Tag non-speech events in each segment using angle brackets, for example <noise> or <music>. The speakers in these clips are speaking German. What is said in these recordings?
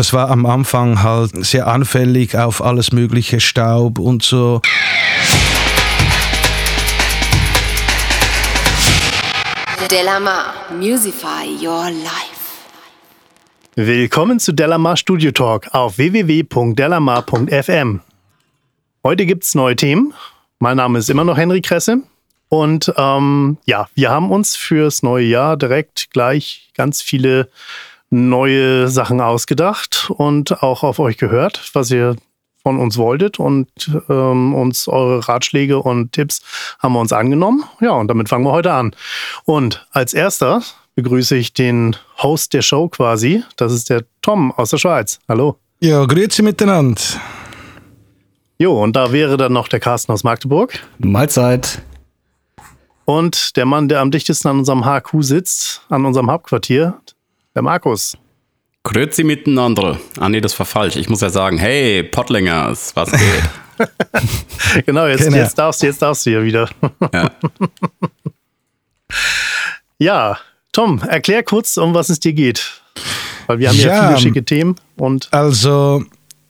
Das war am Anfang halt sehr anfällig auf alles mögliche Staub und so. Delamar, Musify Your Life. Willkommen zu Delamar Studio Talk auf www.delamar.fm. Heute gibt es neue Themen. Mein Name ist immer noch Henry Kresse. Und ähm, ja, wir haben uns fürs neue Jahr direkt gleich ganz viele neue Sachen ausgedacht und auch auf euch gehört, was ihr von uns wolltet und ähm, uns eure Ratschläge und Tipps haben wir uns angenommen. Ja, und damit fangen wir heute an. Und als erster begrüße ich den Host der Show quasi. Das ist der Tom aus der Schweiz. Hallo. Ja, grüezi miteinander. Jo, und da wäre dann noch der Carsten aus Magdeburg. Mahlzeit. Und der Mann, der am dichtesten an unserem HQ sitzt, an unserem Hauptquartier, der Markus. Grüezi miteinander. Ah nee, das war falsch. Ich muss ja sagen, hey, Pottlingers, was geht? <laughs> genau, jetzt, genau. jetzt, darfst, jetzt darfst du hier wieder. ja. <laughs> ja, Tom, erklär kurz, um was es dir geht. Weil wir haben ja, ja viele schicke Themen. Und also,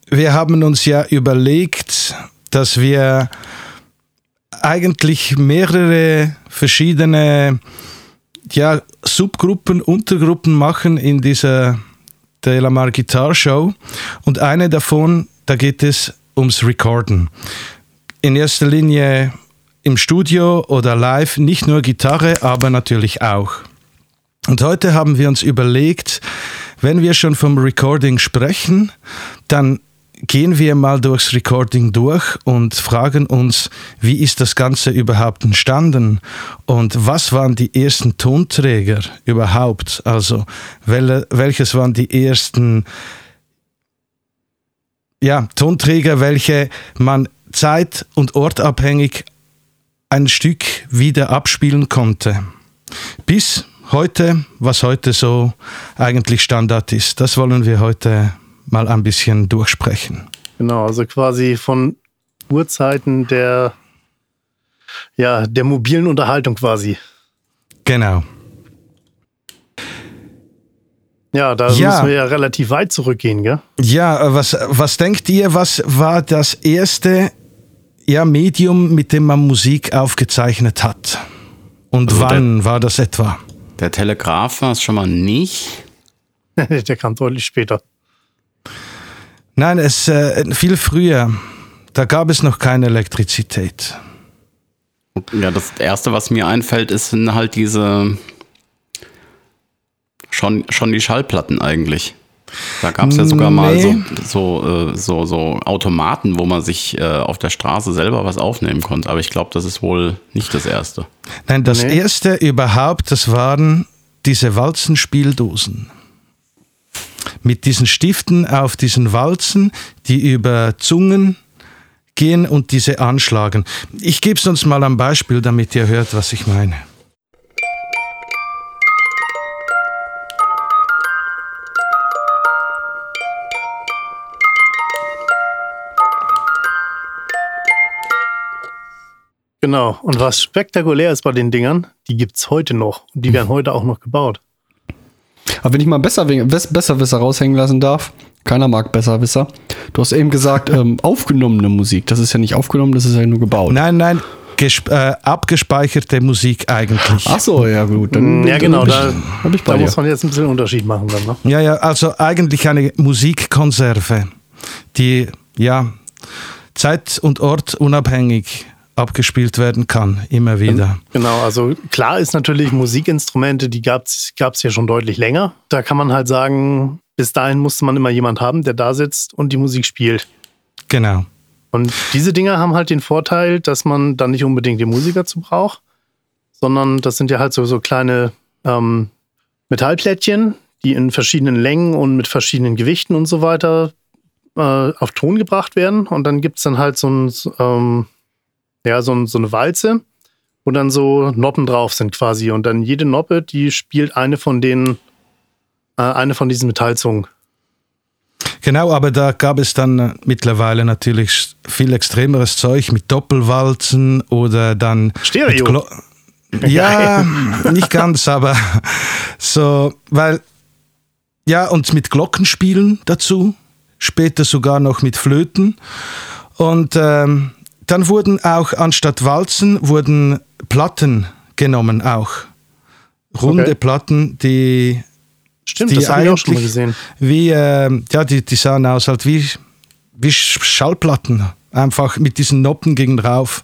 wir haben uns ja überlegt, dass wir eigentlich mehrere verschiedene ja, Subgruppen, Untergruppen machen in dieser Delamar Guitar Show. Und eine davon, da geht es ums Recorden. In erster Linie im Studio oder live, nicht nur Gitarre, aber natürlich auch. Und heute haben wir uns überlegt, wenn wir schon vom Recording sprechen, dann gehen wir mal durchs Recording durch und fragen uns, wie ist das Ganze überhaupt entstanden und was waren die ersten Tonträger überhaupt? Also welches waren die ersten ja, Tonträger, welche man zeit- und ortabhängig ein Stück wieder abspielen konnte. Bis heute, was heute so eigentlich Standard ist. Das wollen wir heute mal ein bisschen durchsprechen. Genau, also quasi von Uhrzeiten der, ja, der mobilen Unterhaltung quasi. Genau. Ja, da ja. müssen wir ja relativ weit zurückgehen, gell? Ja, was, was denkt ihr, was war das erste ja, Medium, mit dem man Musik aufgezeichnet hat? Und also wann der, war das etwa? Der Telegraph war es schon mal nicht. <laughs> der kam deutlich später. Nein, es äh, viel früher. Da gab es noch keine Elektrizität. Ja, das erste, was mir einfällt, ist sind halt diese schon, schon die Schallplatten eigentlich. Da gab es ja sogar nee. mal so, so, äh, so, so, Automaten, wo man sich äh, auf der Straße selber was aufnehmen konnte. Aber ich glaube, das ist wohl nicht das erste. Nein, das nee. erste überhaupt, das waren diese Walzenspieldosen mit diesen Stiften auf diesen Walzen, die über Zungen gehen und diese anschlagen. Ich gebe es uns mal ein Beispiel, damit ihr hört, was ich meine. Genau. Und was spektakulär ist bei den Dingern, die gibt es heute noch. Und die werden <laughs> heute auch noch gebaut. Aber wenn ich mal besser, Besserwisser raushängen lassen darf, keiner mag Besserwisser. Du hast eben gesagt, <laughs> ähm, aufgenommene Musik. Das ist ja nicht aufgenommen, das ist ja nur gebaut. Nein, nein, äh, abgespeicherte Musik eigentlich. Ach so, ja gut. Dann, ja genau, da, ich, da muss man jetzt ein bisschen Unterschied machen dann. Ne? Ja, ja, also eigentlich eine Musikkonserve, die ja zeit- und ortunabhängig abgespielt werden kann, immer wieder. Genau, also klar ist natürlich Musikinstrumente, die gab es ja schon deutlich länger. Da kann man halt sagen, bis dahin musste man immer jemand haben, der da sitzt und die Musik spielt. Genau. Und diese Dinger haben halt den Vorteil, dass man dann nicht unbedingt den Musiker zu braucht, sondern das sind ja halt so, so kleine ähm, Metallplättchen, die in verschiedenen Längen und mit verschiedenen Gewichten und so weiter äh, auf Ton gebracht werden. Und dann gibt es dann halt so ein, ähm, ja, so, so eine Walze, wo dann so Noppen drauf sind quasi. Und dann jede Noppe, die spielt eine von den, äh, eine von diesen Metallzungen. Genau, aber da gab es dann äh, mittlerweile natürlich viel extremeres Zeug mit Doppelwalzen oder dann. Stereo. <laughs> ja, nicht ganz, aber so, weil ja, und mit Glockenspielen dazu, später sogar noch mit Flöten. Und ähm, dann wurden auch anstatt Walzen wurden Platten genommen auch. Runde Okay. Platten, die Stimmt, die das habe ich auch schon mal gesehen. Wie, äh, ja, die, die sahen aus halt wie, wie Sch- Schallplatten. Einfach mit diesen Noppen gegen drauf.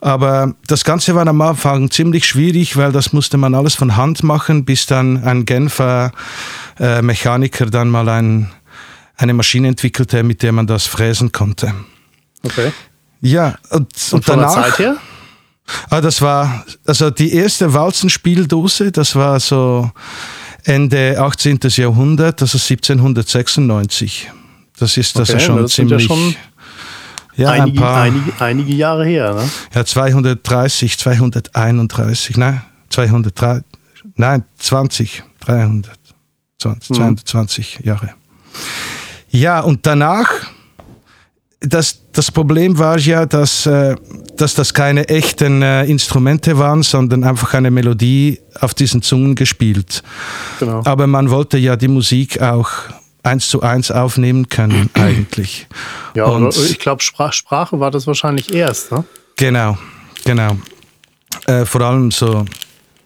Aber das Ganze war am Anfang ziemlich schwierig, weil das musste man alles von Hand machen, bis dann ein Genfer äh, Mechaniker dann mal ein, eine Maschine entwickelte, mit der man das fräsen konnte. Okay. Ja, und, Und und von der danach. Zeit her? Ah, das war, also die erste Walzenspieldose, das war so Ende 18. Jahrhundert, also 1796. Das ist also Okay, schon das sind ja ziemlich. schon ja, ein einige, paar. einige, einige Jahre her. Ne? Ja, 230, 231, nein, 203, nein, 20, 320, Mhm. 220 Jahre. Ja, und danach, das, das Problem war ja, dass, äh, dass das keine echten äh, Instrumente waren, sondern einfach eine Melodie auf diesen Zungen gespielt. Genau. Aber man wollte ja die Musik auch eins zu eins aufnehmen können, <clears throat> eigentlich. Ja, und- ich glaube, Sprach, Sprache war das wahrscheinlich erst. Ne? Genau, genau. Äh, vor allem so,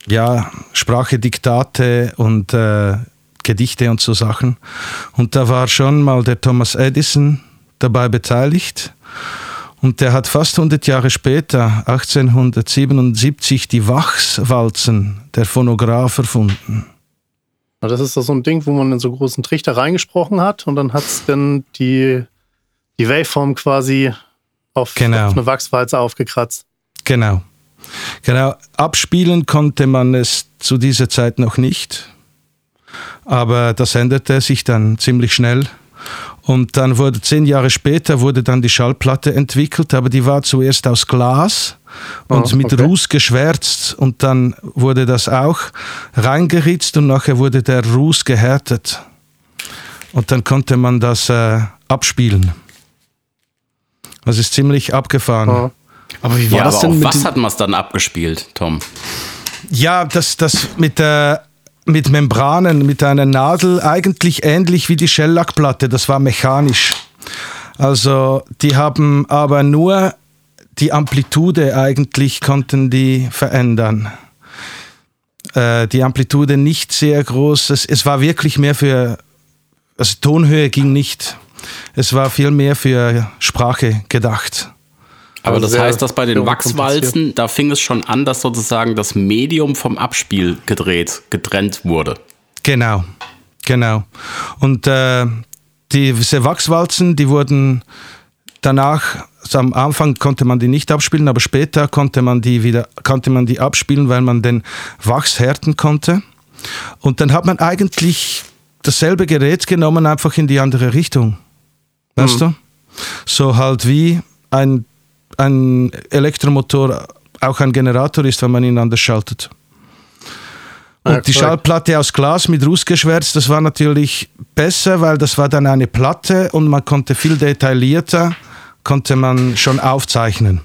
ja, Sprache, Diktate und äh, Gedichte und so Sachen. Und da war schon mal der Thomas Edison dabei beteiligt. Und der hat fast 100 Jahre später, 1877, die Wachswalzen der Phonograph erfunden. Das ist so ein Ding, wo man in so großen Trichter reingesprochen hat und dann hat es dann die, die Waveform quasi auf, Genau. auf eine Wachswalze aufgekratzt. Genau. Genau. Abspielen konnte man es zu dieser Zeit noch nicht. Aber das änderte sich dann ziemlich schnell. Und dann wurde zehn Jahre später wurde dann die Schallplatte entwickelt, aber die war zuerst aus Glas und Ah, mit okay. Ruß geschwärzt und dann wurde das auch reingeritzt und nachher wurde der Ruß gehärtet. Und dann konnte man das äh, abspielen. Das ist ziemlich abgefahren. Ja. Aber wie war Ja, das aber denn auf mit was hat man es dann abgespielt, Tom? Ja, das, das mit, äh, mit Membranen, mit einer Nadel, eigentlich ähnlich wie die Shellackplatte, das war mechanisch. Also die haben aber nur die Amplitude eigentlich konnten die verändern. Äh, die Amplitude nicht sehr groß, es, es war wirklich mehr für, also Tonhöhe ging nicht. Es war viel mehr für Sprache gedacht. Aber Also das heißt, dass bei den Wachswalzen, da fing es schon an, dass sozusagen das Medium vom Abspiel gedreht, getrennt wurde. Genau, genau. Und äh, die, diese Wachswalzen, die wurden danach, also am Anfang konnte man die nicht abspielen, aber später konnte man die wieder, konnte man die abspielen, weil man den Wachs härten konnte. Und dann hat man eigentlich dasselbe Gerät genommen, einfach in die andere Richtung. Weißt du? So halt wie ein, ein Elektromotor auch ein Generator ist, wenn man ihn anders schaltet. Und Ja, die. Schallplatte aus Glas mit Rußgeschwärzt, das war natürlich besser, weil das war dann eine Platte und man konnte viel detaillierter, konnte man schon aufzeichnen.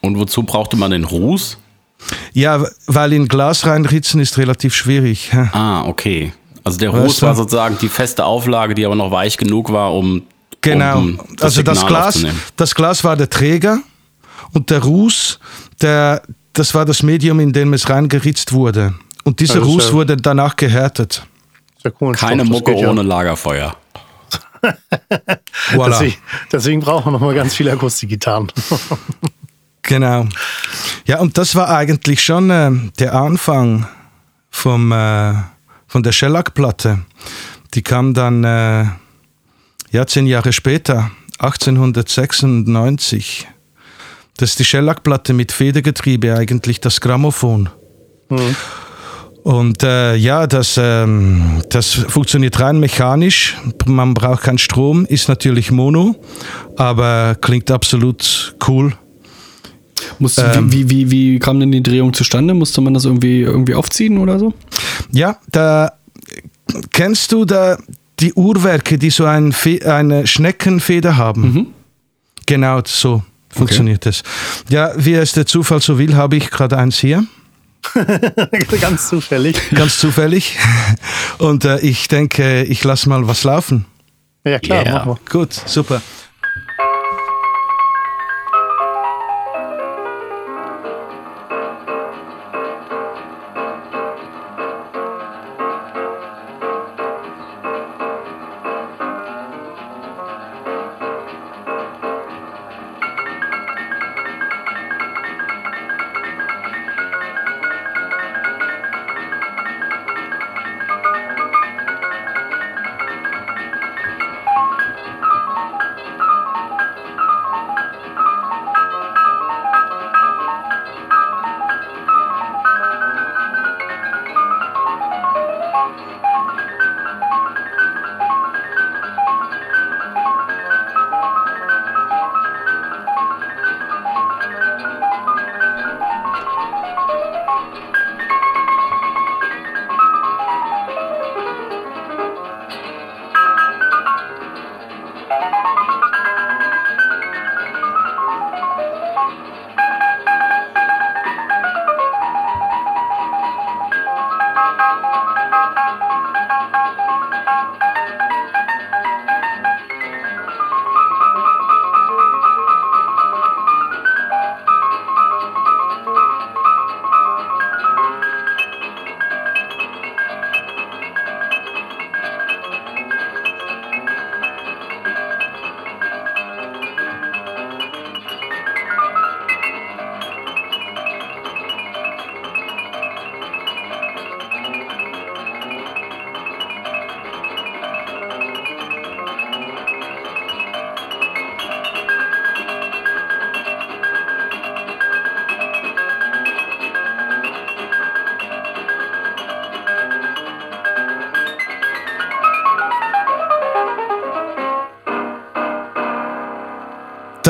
Und wozu brauchte man den Ruß? Ja, weil in Glas reinritzen ist relativ schwierig. <laughs> Ah, okay. Also der Weißt Ruß du? war sozusagen die feste Auflage, die aber noch weich genug war, um, Genau. um also das Signal Glas, das Glas war der Träger und der Ruß, der, das war das Medium, in dem es reingeritzt wurde. Und dieser Also Ruß ja- wurde danach gehärtet. Keine Mucke ja. ohne Lagerfeuer. Voilà. Deswegen, deswegen brauchen wir noch mal ganz viele Akustikgitarren. Genau. Ja, und das war eigentlich schon äh, der Anfang vom, äh, von der Shellac-Platte. Die kam dann äh, ja, zehn Jahre später, 1896. Das ist die Shellac-Platte mit Federgetriebe, eigentlich das Grammophon. Und äh, ja, das, ähm, das funktioniert rein mechanisch. Man braucht keinen Strom, ist natürlich Mono, aber klingt absolut cool. Muss, Ähm. wie, wie, wie, kam denn die Drehung zustande? Musste man das irgendwie, irgendwie aufziehen oder so? Ja, da kennst du da die Uhrwerke, die so ein eine Schneckenfeder haben. Genau so funktioniert es. Ja, wie es der Zufall so will, habe ich gerade eins hier. <laughs> Ganz zufällig. Ganz zufällig. Und äh, ich denke, ich lasse mal was laufen. Ja, klar, Yeah. machen wir. Gut, super.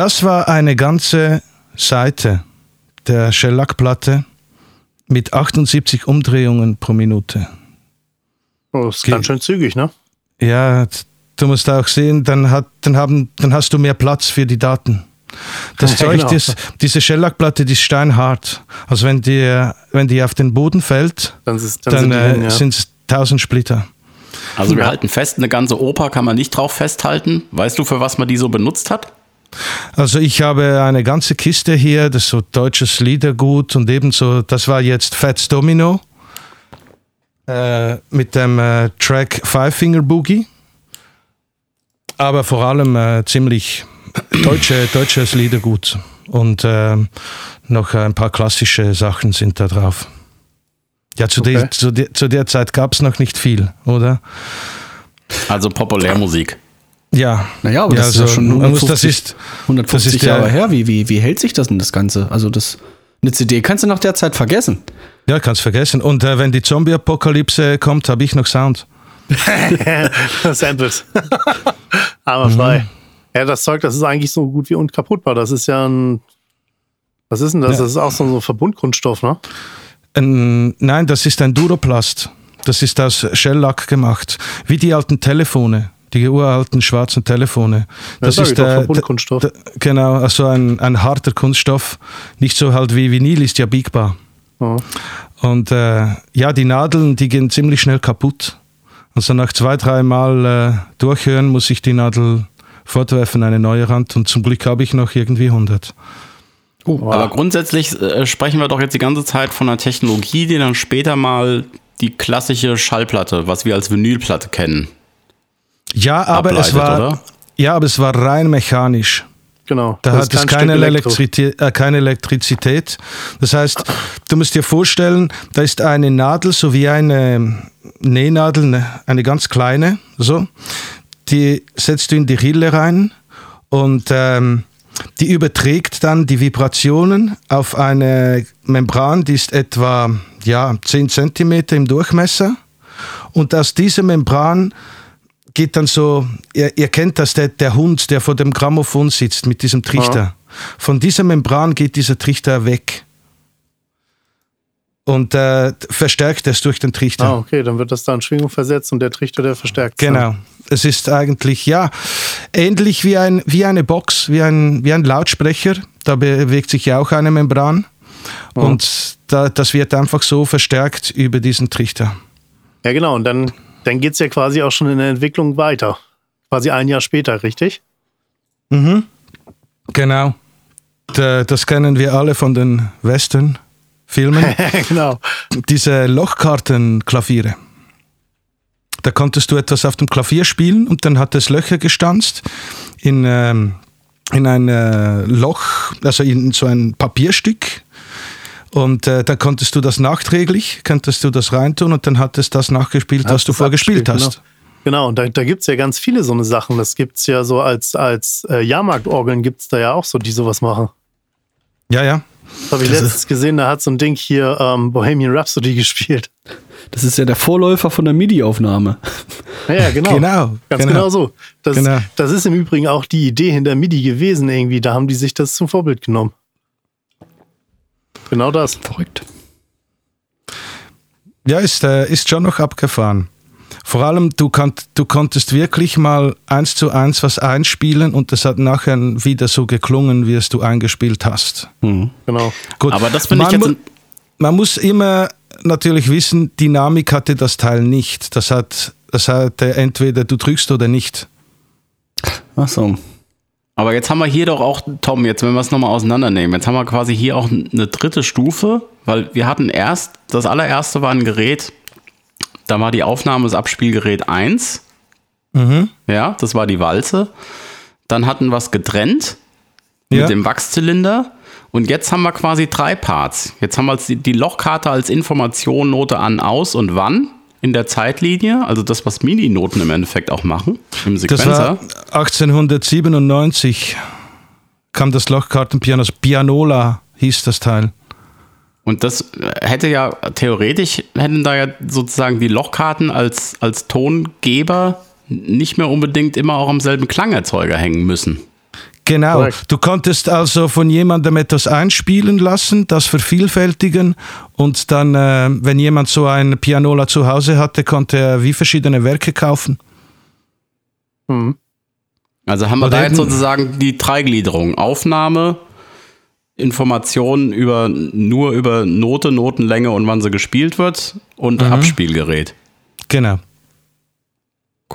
Das war eine ganze Seite der Shellac-Platte mit 78 Umdrehungen pro Minute. Oh, das ist Ge- ganz schön zügig, ne? Ja, du musst auch sehen, dann, hat, dann, haben, dann hast du mehr Platz für die Daten. Das <laughs> Ja, Zeug, genau. das, diese Shellac-Platte, die ist steinhart. Also wenn die, wenn die auf den Boden fällt, Dann, ist, dann, dann, sind die äh, ja. sind es 1000 Splitter. Also wir halten fest, eine ganze Oper kann man nicht drauf festhalten. Weißt du, für was man die so benutzt hat? Also ich habe eine ganze Kiste hier, das ist so deutsches Liedergut und ebenso, das war jetzt Fats Domino äh, mit dem äh, Track Five Finger Boogie. Aber vor allem äh, ziemlich deutsche, deutsches Liedergut. Und ähm, noch ein paar klassische Sachen sind da drauf. Ja, zu, Okay. der, zu, der, zu der Zeit gab es noch nicht viel, oder? Also Populärmusik. Ja. Naja, aber ja, das ist ja also, schon man muss, 150, das ist, 150 das ist Jahre her. Wie, wie, wie hält sich das denn, das Ganze? Also das, eine CD kannst du nach der Zeit vergessen. Ja, kannst vergessen. Und äh, wenn die Zombie-Apokalypse kommt, habe ich noch Sound. <laughs> Samples. <laughs> Aber Mhm. frei. Ja, das Zeug, das ist eigentlich so gut wie unkaputtbar. Das ist ja ein. Was ist denn das? Ja. Das ist auch so ein Verbundkunststoff, ne? Ähm, nein, das ist ein Duroplast. Das ist aus Shellac gemacht. Wie die alten Telefone. Die uralten schwarzen Telefone. Das sag ist ich doch, äh, Verbundkunststoff. d- d- Genau, also ein, ein harter Kunststoff. Nicht so halt wie Vinyl ist ja biegbar. Ja. Und äh, ja, die Nadeln, die gehen ziemlich schnell kaputt. Also nach zwei, drei Mal äh, durchhören muss ich die Nadel fortwerfen, eine neue Rand. Und zum Glück habe ich noch irgendwie 100. Aber grundsätzlich äh, sprechen wir doch jetzt die ganze Zeit von einer Technologie, die dann später mal die klassische Schallplatte, was wir als Vinylplatte kennen. Ja, aber es Ableitet, war oder? ja, aber es war rein mechanisch. Genau. Da Das hat ist es kein keine. Elektrizität, äh, keine Elektrizität. Das heißt, du musst dir vorstellen, da ist eine Nadel, so wie eine Nähnadel, eine, eine ganz kleine, so. Die setzt du in die Rille rein und ähm, die überträgt dann die Vibrationen auf eine Membran, die ist etwa ja, 10 cm im Durchmesser. Und aus dieser Membran geht dann so, ihr, ihr kennt das, der, der Hund, der vor dem Grammophon sitzt mit diesem Trichter. Von dieser Membran geht dieser Trichter weg. Und äh, verstärkt es durch den Trichter. Ah, okay, dann wird das da in Schwingung versetzt und der Trichter, der verstärkt. Genau. Es ist eigentlich, ja, ähnlich wie, ein, wie eine Box, wie ein, wie ein Lautsprecher. Da bewegt sich ja auch eine Membran. Und da, das wird einfach so verstärkt über diesen Trichter. Ja, genau. Und dann, dann geht es ja quasi auch schon in der Entwicklung weiter. Quasi ein Jahr später, richtig? Mhm. Genau. Da, das kennen wir alle von den Western-Filmen. <laughs> genau. Diese Lochkartenklaviere. Da konntest du etwas auf dem Klavier spielen und dann hat es Löcher gestanzt in, ähm, in ein äh, Loch, also in so ein Papierstück. Und äh, dann konntest du das nachträglich, konntest du das reintun und dann hat es das nachgespielt, was Hast du es vorgespielt abgespielt, hast. Genau, und da, da gibt es ja ganz viele so eine Sachen. Das gibt es ja so als, als äh, Jahrmarktorgeln gibt es da ja auch so, die sowas machen. Ja, ja. Das habe ich Das ist- letztens gesehen, da hat so ein Ding hier ähm, Bohemian Rhapsody <laughs> gespielt. Das ist ja der Vorläufer von der MIDI-Aufnahme. Ja, ja, genau. Genau, Ganz genau. genau, so. Das, Genau. das ist im Übrigen auch die Idee hinter MIDI gewesen irgendwie. Da haben die sich das zum Vorbild genommen. Genau das. Verrückt. Ja, ist, äh, ist schon noch abgefahren. Vor allem, du, kannt, du konntest wirklich mal eins zu eins was einspielen und das hat nachher wieder so geklungen, wie es du eingespielt hast. Genau. Gut. Aber das finde ich man, jetzt mu- man muss immer natürlich wissen, Dynamik hatte das Teil nicht. Das hat, das hatte entweder du drückst oder nicht. Ach so. Aber jetzt haben wir hier doch auch, Tom, jetzt wenn wir es nochmal auseinandernehmen, jetzt haben wir quasi hier auch eine dritte Stufe, weil wir hatten erst, das allererste war ein Gerät, da war die Aufnahme das Abspielgerät 1. Ja, das war die Walze. Dann hatten wir es getrennt mit Ja. dem Wachszylinder. Und jetzt haben wir quasi drei Parts. Jetzt haben wir die, die Lochkarte als Information, Note an, aus und wann in der Zeitlinie. Also das, was MIDI-Noten im Endeffekt auch machen. Im Das war Sequenzer. 1897 kam das Lochkartenpiano, Pianola hieß das Teil. Und das hätte ja theoretisch, hätten da ja sozusagen die Lochkarten als, als Tongeber nicht mehr unbedingt immer auch am selben Klangerzeuger hängen müssen. Genau. Korrekt. Du konntest also von jemandem etwas einspielen lassen, das vervielfältigen und dann, äh, wenn jemand so ein Pianola zu Hause hatte, konnte er wie verschiedene Werke kaufen. Mhm. Also haben wir Oder da jetzt sozusagen die Dreigliederung. Aufnahme, Informationen über, nur über Note, Notenlänge und wann sie gespielt wird und Mhm. Abspielgerät. Genau.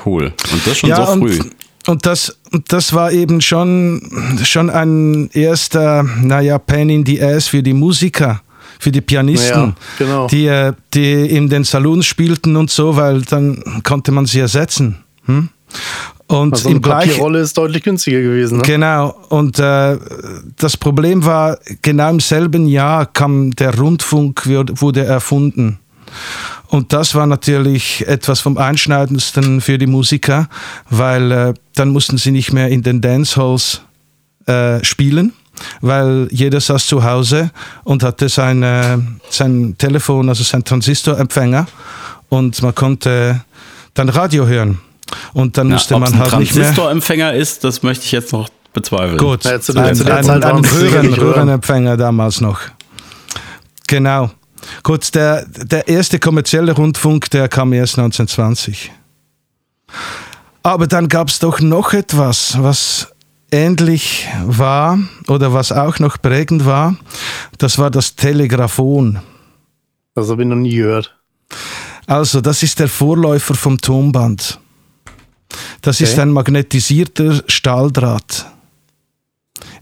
Cool. Und das schon so und, früh. Und das, das war eben schon, schon ein erster, naja, Pain in the Ass für die Musiker, für die Pianisten, Ja, genau. die, äh, die in den Salons spielten und so, weil dann konnte man sie ersetzen. Hm? Und Also im gleichen, Papierrolle ist deutlich günstiger gewesen. Ne? Genau, und äh, das Problem war, genau im selben Jahr kam der Rundfunk, wurde erfunden. Und das war natürlich etwas vom Einschneidendsten für die Musiker, weil äh, dann mussten sie nicht mehr in den Dancehalls äh, spielen, weil jeder saß zu Hause und hatte sein, äh, sein Telefon, also sein Transistorempfänger und man konnte dann Radio hören. Und dann Ja, musste man ein halt nicht mehr... Transistorempfänger ist, das möchte ich jetzt noch bezweifeln. Gut, Ja, zu der- ein, zu der ein, Zeit ein sicherlich Röhren. Röhrenempfänger damals noch. Genau. Gut, der, der erste kommerzielle Rundfunk, der kam erst 1920. Aber dann gab es doch noch etwas, was ähnlich war oder was auch noch prägend war. Das war das Telegraphon. Das habe ich noch nie gehört. Also, das ist der Vorläufer vom Tonband. Das ist Okay. ein magnetisierter Stahldraht.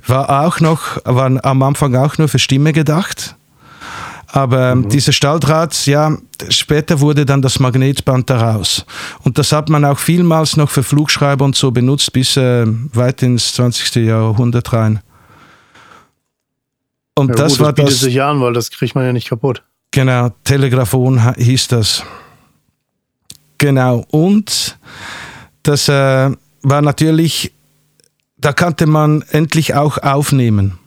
War auch noch, war am Anfang auch nur für Stimme gedacht. Aber ähm, dieser Stahldraht, ja, später wurde dann das Magnetband daraus. Und das hat man auch vielmals noch für Flugschreiber und so benutzt, bis äh, weit ins 20. Jahrhundert rein. Und Ja, das gut, war das bietet das. sich an, weil das kriegt man ja nicht kaputt. Genau, Telegraphon hieß das. Genau, und das äh, war natürlich, da konnte man endlich auch aufnehmen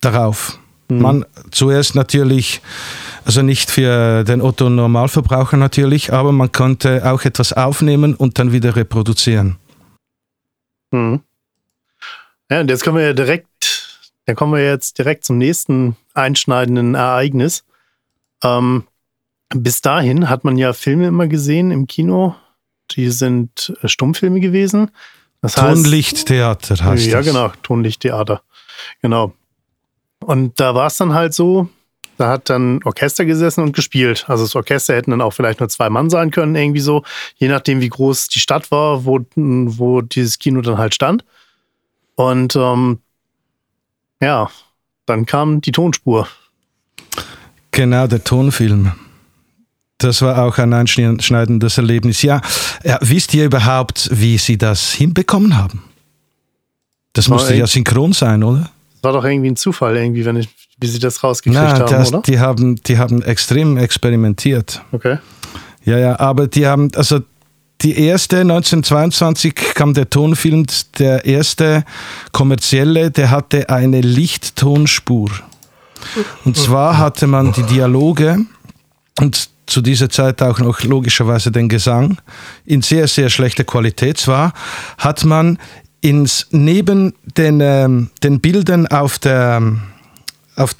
darauf. Man zuerst natürlich, also nicht für den Otto Normalverbraucher natürlich, aber man konnte auch etwas aufnehmen und dann wieder reproduzieren. Mhm. Ja, und jetzt kommen wir ja direkt, dann kommen wir jetzt direkt zum nächsten einschneidenden Ereignis. Ähm, bis dahin hat man ja Filme immer gesehen im Kino. Die sind äh, Stummfilme gewesen. Das heißt, Tonlichttheater heißt ja, das. genau, Tonlichttheater. Genau. Und da war es dann halt so, da hat dann Orchester gesessen und gespielt. Also das Orchester hätten dann auch vielleicht nur zwei Mann sein können, irgendwie so, je nachdem, wie groß die Stadt war, wo, wo dieses Kino dann halt stand. Und ähm, ja, dann kam die Tonspur. Genau, der Tonfilm. Das war auch ein einschneidendes Erlebnis. Ja, ja wisst ihr überhaupt, wie sie das hinbekommen haben? Das musste ja synchron sein, oder? Das war doch irgendwie ein Zufall, irgendwie, wenn ich, wie sie das rausgekriegt Na, haben, das, oder? Die haben, die haben extrem experimentiert. Okay. Ja, ja, aber die haben, also die erste, 1922 kam der Tonfilm, der erste kommerzielle, der hatte eine Lichttonspur. Und zwar hatte man die Dialoge und zu dieser Zeit auch noch logischerweise den Gesang in sehr, sehr schlechter Qualität. Zwar hat man ins, neben den, ähm, den Bildern auf, der, auf,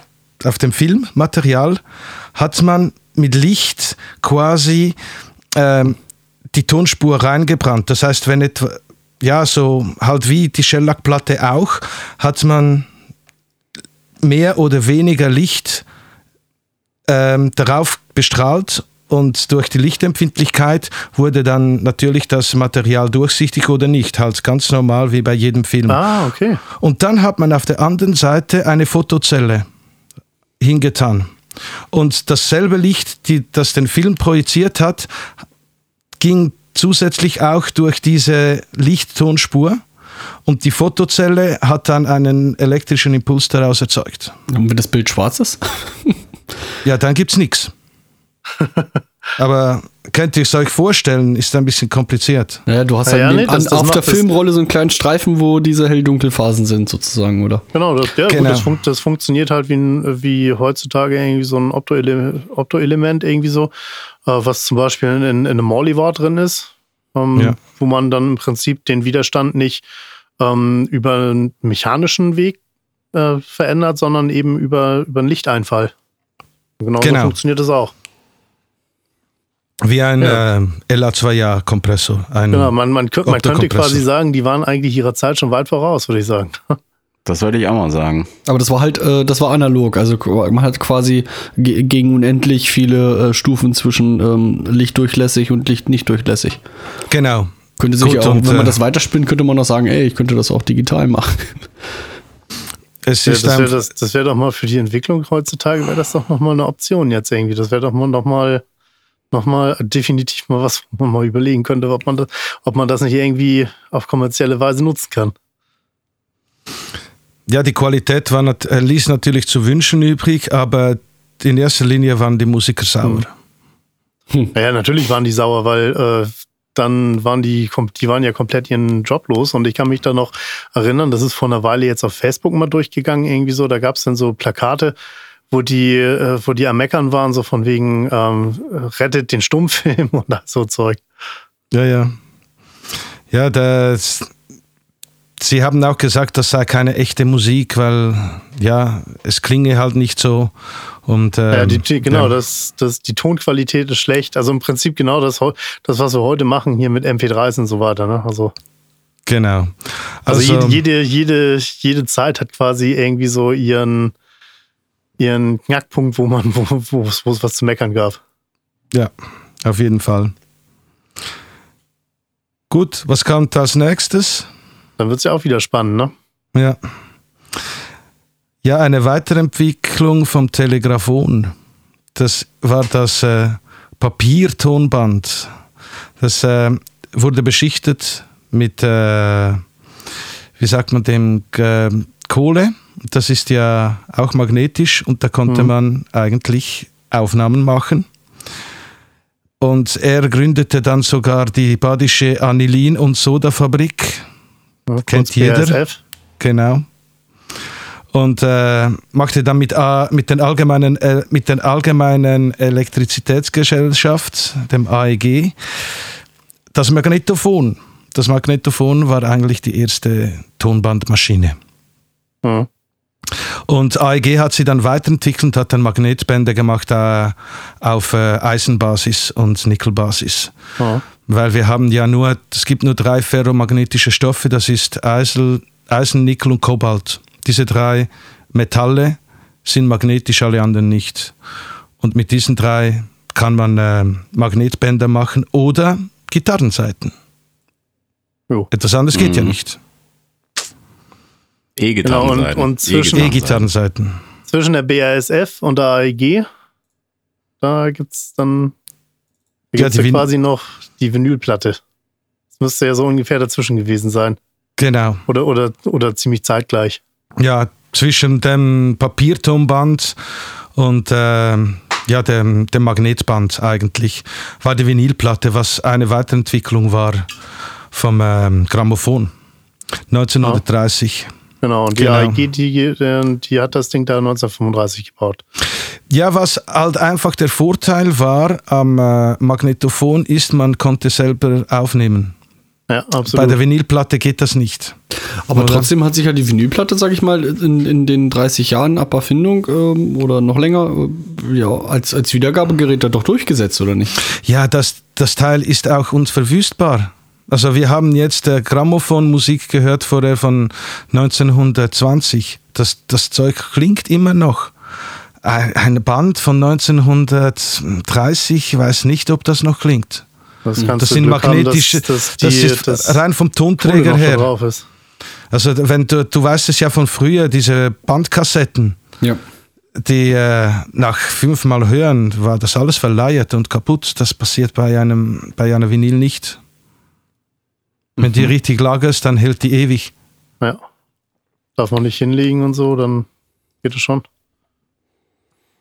auf dem Filmmaterial hat man mit Licht quasi ähm, die Tonspur reingebrannt. Das heißt, wenn etwa, ja, so halt wie die Shellac-Platte auch, hat man mehr oder weniger Licht ähm, darauf bestrahlt und durch die Lichtempfindlichkeit wurde dann natürlich das Material durchsichtig oder nicht, halt ganz normal wie bei jedem Film. Ah, okay. Und dann hat man auf der anderen Seite eine Fotozelle hingetan. Und dasselbe Licht, die, das den Film projiziert hat, ging zusätzlich auch durch diese Lichttonspur und die Fotozelle hat dann einen elektrischen Impuls daraus erzeugt. Und wenn das Bild schwarz ist? ja, dann gibt es nichts. Aber könnt ihr es euch vorstellen, ist ein bisschen kompliziert. Ja, du hast ja, halt ja, nee, das, auf der Filmrolle so einen kleinen Streifen, wo diese hell-dunkel-Phasen sind, sozusagen, oder? Genau, das, ja, genau. Gut, das, fun das, funktioniert halt wie, wie heutzutage irgendwie so ein Optoelement irgendwie so, äh, was zum Beispiel in, in einem Molly-War drin ist, ähm, ja. wo man dann im Prinzip den Widerstand nicht ähm, über einen mechanischen Weg äh, verändert, sondern eben über, über einen Lichteinfall. Genau, genau. so funktioniert das auch. Wie ein ja. äh, LA2-Jahr-Kompressor. Genau, man, man, man könnte quasi sagen, die waren eigentlich ihrer Zeit schon weit voraus, würde ich sagen. <laughs> Das würde ich auch mal sagen. Aber das war halt, äh, das war analog. Also man hat quasi gegen unendlich viele äh, Stufen zwischen ähm, lichtdurchlässig und licht nicht durchlässig. Genau. Könnte sich Gut, auch, und, wenn man äh, das weiterspinnt, könnte man auch sagen, ey, ich könnte das auch digital machen. <laughs> Es ja, das wäre das, wär doch mal für die Entwicklung heutzutage, wäre das doch nochmal eine Option jetzt irgendwie. Das wäre doch mal nochmal noch mal definitiv mal was, wo man mal überlegen könnte, ob man das, ob man das nicht irgendwie auf kommerzielle Weise nutzen kann. Ja, die Qualität war, äh, ließ natürlich zu wünschen übrig, aber in erster Linie waren die Musiker sauer. Hm. Ja, natürlich waren die sauer, weil äh, dann waren die, die waren ja komplett ihren Job los. Und ich kann mich da noch erinnern, das ist vor einer Weile jetzt auf Facebook mal durchgegangen, irgendwie so. Da gab es dann so Plakate, wo die, äh, wo die am Meckern waren, so von wegen ähm, rettet den Stummfilm <laughs> und so Zeug. Ja, ja. Ja, das, Sie haben auch gesagt, das sei keine echte Musik, weil ja, es klinge halt nicht so. Und, ähm, ja, die, genau, ja. Das, das, die Tonqualität ist schlecht. Also im Prinzip genau das, das was wir heute machen hier mit MP3s und so weiter. Ne? Also, genau. Also, also jede, jede, jede Zeit hat quasi irgendwie so ihren, ihren Knackpunkt, wo man, <laughs> wo, wo, wo es was zu meckern gab. Ja, auf jeden Fall. Gut, was kommt als nächstes? Dann wird es ja auch wieder spannend, ne? Ja. Ja, eine weitere Entwicklung vom Telegraphon. Das war das äh, Papiertonband. Das äh, wurde beschichtet mit, äh, wie sagt man dem, Kohle. Das ist ja auch magnetisch und da konnte mhm. man eigentlich Aufnahmen machen. Und er gründete dann sogar die badische Anilin- und Sodafabrik ja, Kennt jeder. BASF. Genau. Und äh, machte dann mit, äh, mit, den allgemeinen, äh, mit den allgemeinen Elektrizitätsgesellschaft, dem AEG, das Magnetophon. Das Magnetophon war eigentlich die erste Tonbandmaschine. Mhm. Und AEG hat sie dann weiterentwickelt und hat dann Magnetbänder gemacht äh, auf äh, Eisenbasis und Nickelbasis. Mhm. Weil wir haben ja nur, es gibt nur drei ferromagnetische Stoffe, das ist Eisen, Eisen, Nickel und Kobalt. Diese drei Metalle sind magnetisch, alle anderen nicht. Und mit diesen drei kann man äh, Magnetbänder machen oder Gitarrenseiten. Jo. Etwas anderes geht ja nicht. Genau, und, E-Gitarrenseiten. und zwischen, E-Gitarrenseiten. zwischen der BASF und der AEG, da gibt es dann da Ja, gibt's ja Vin- quasi noch die Vinylplatte. Das müsste ja so ungefähr dazwischen gewesen sein. Genau. Oder, oder, oder ziemlich zeitgleich. Ja, zwischen dem Papiertonband und ähm, ja, dem, dem Magnetband eigentlich war die Vinylplatte, was eine Weiterentwicklung war vom ähm, Grammophon. 1930. Genau, und die Genau. AEG, die, die hat das Ding da 1935 gebaut. Ja, was halt einfach der Vorteil war am äh, Magnetophon ist, man konnte selber aufnehmen. Ja, Bei absolut. der Vinylplatte geht das nicht. Aber Oder? trotzdem hat sich ja die Vinylplatte, sag ich mal, in, in den 30 Jahren ab Erfindung ähm, oder noch länger äh, ja, als, als Wiedergabegerät da doch durchgesetzt, oder nicht? Ja, das, das Teil ist auch unverwüstbar. Also wir haben jetzt äh, Grammophonmusik gehört vorher von 1920. Das, das Zeug klingt immer noch. Ein ein Band von 1930, ich weiß nicht, ob das noch klingt. das, kannst Das du sind Glück haben, magnetische, dass, dass das die, ist das rein vom Tonträger her. drauf ist. Also wenn du, du weißt es ja von früher, diese Bandkassetten, Ja. die äh, nach fünfmal hören war das alles verleiert und kaputt. Das passiert bei einem bei einer Vinyl nicht. Wenn die richtig lagerst, dann hält die ewig. Ja. Darf man nicht hinlegen und so, dann geht es schon.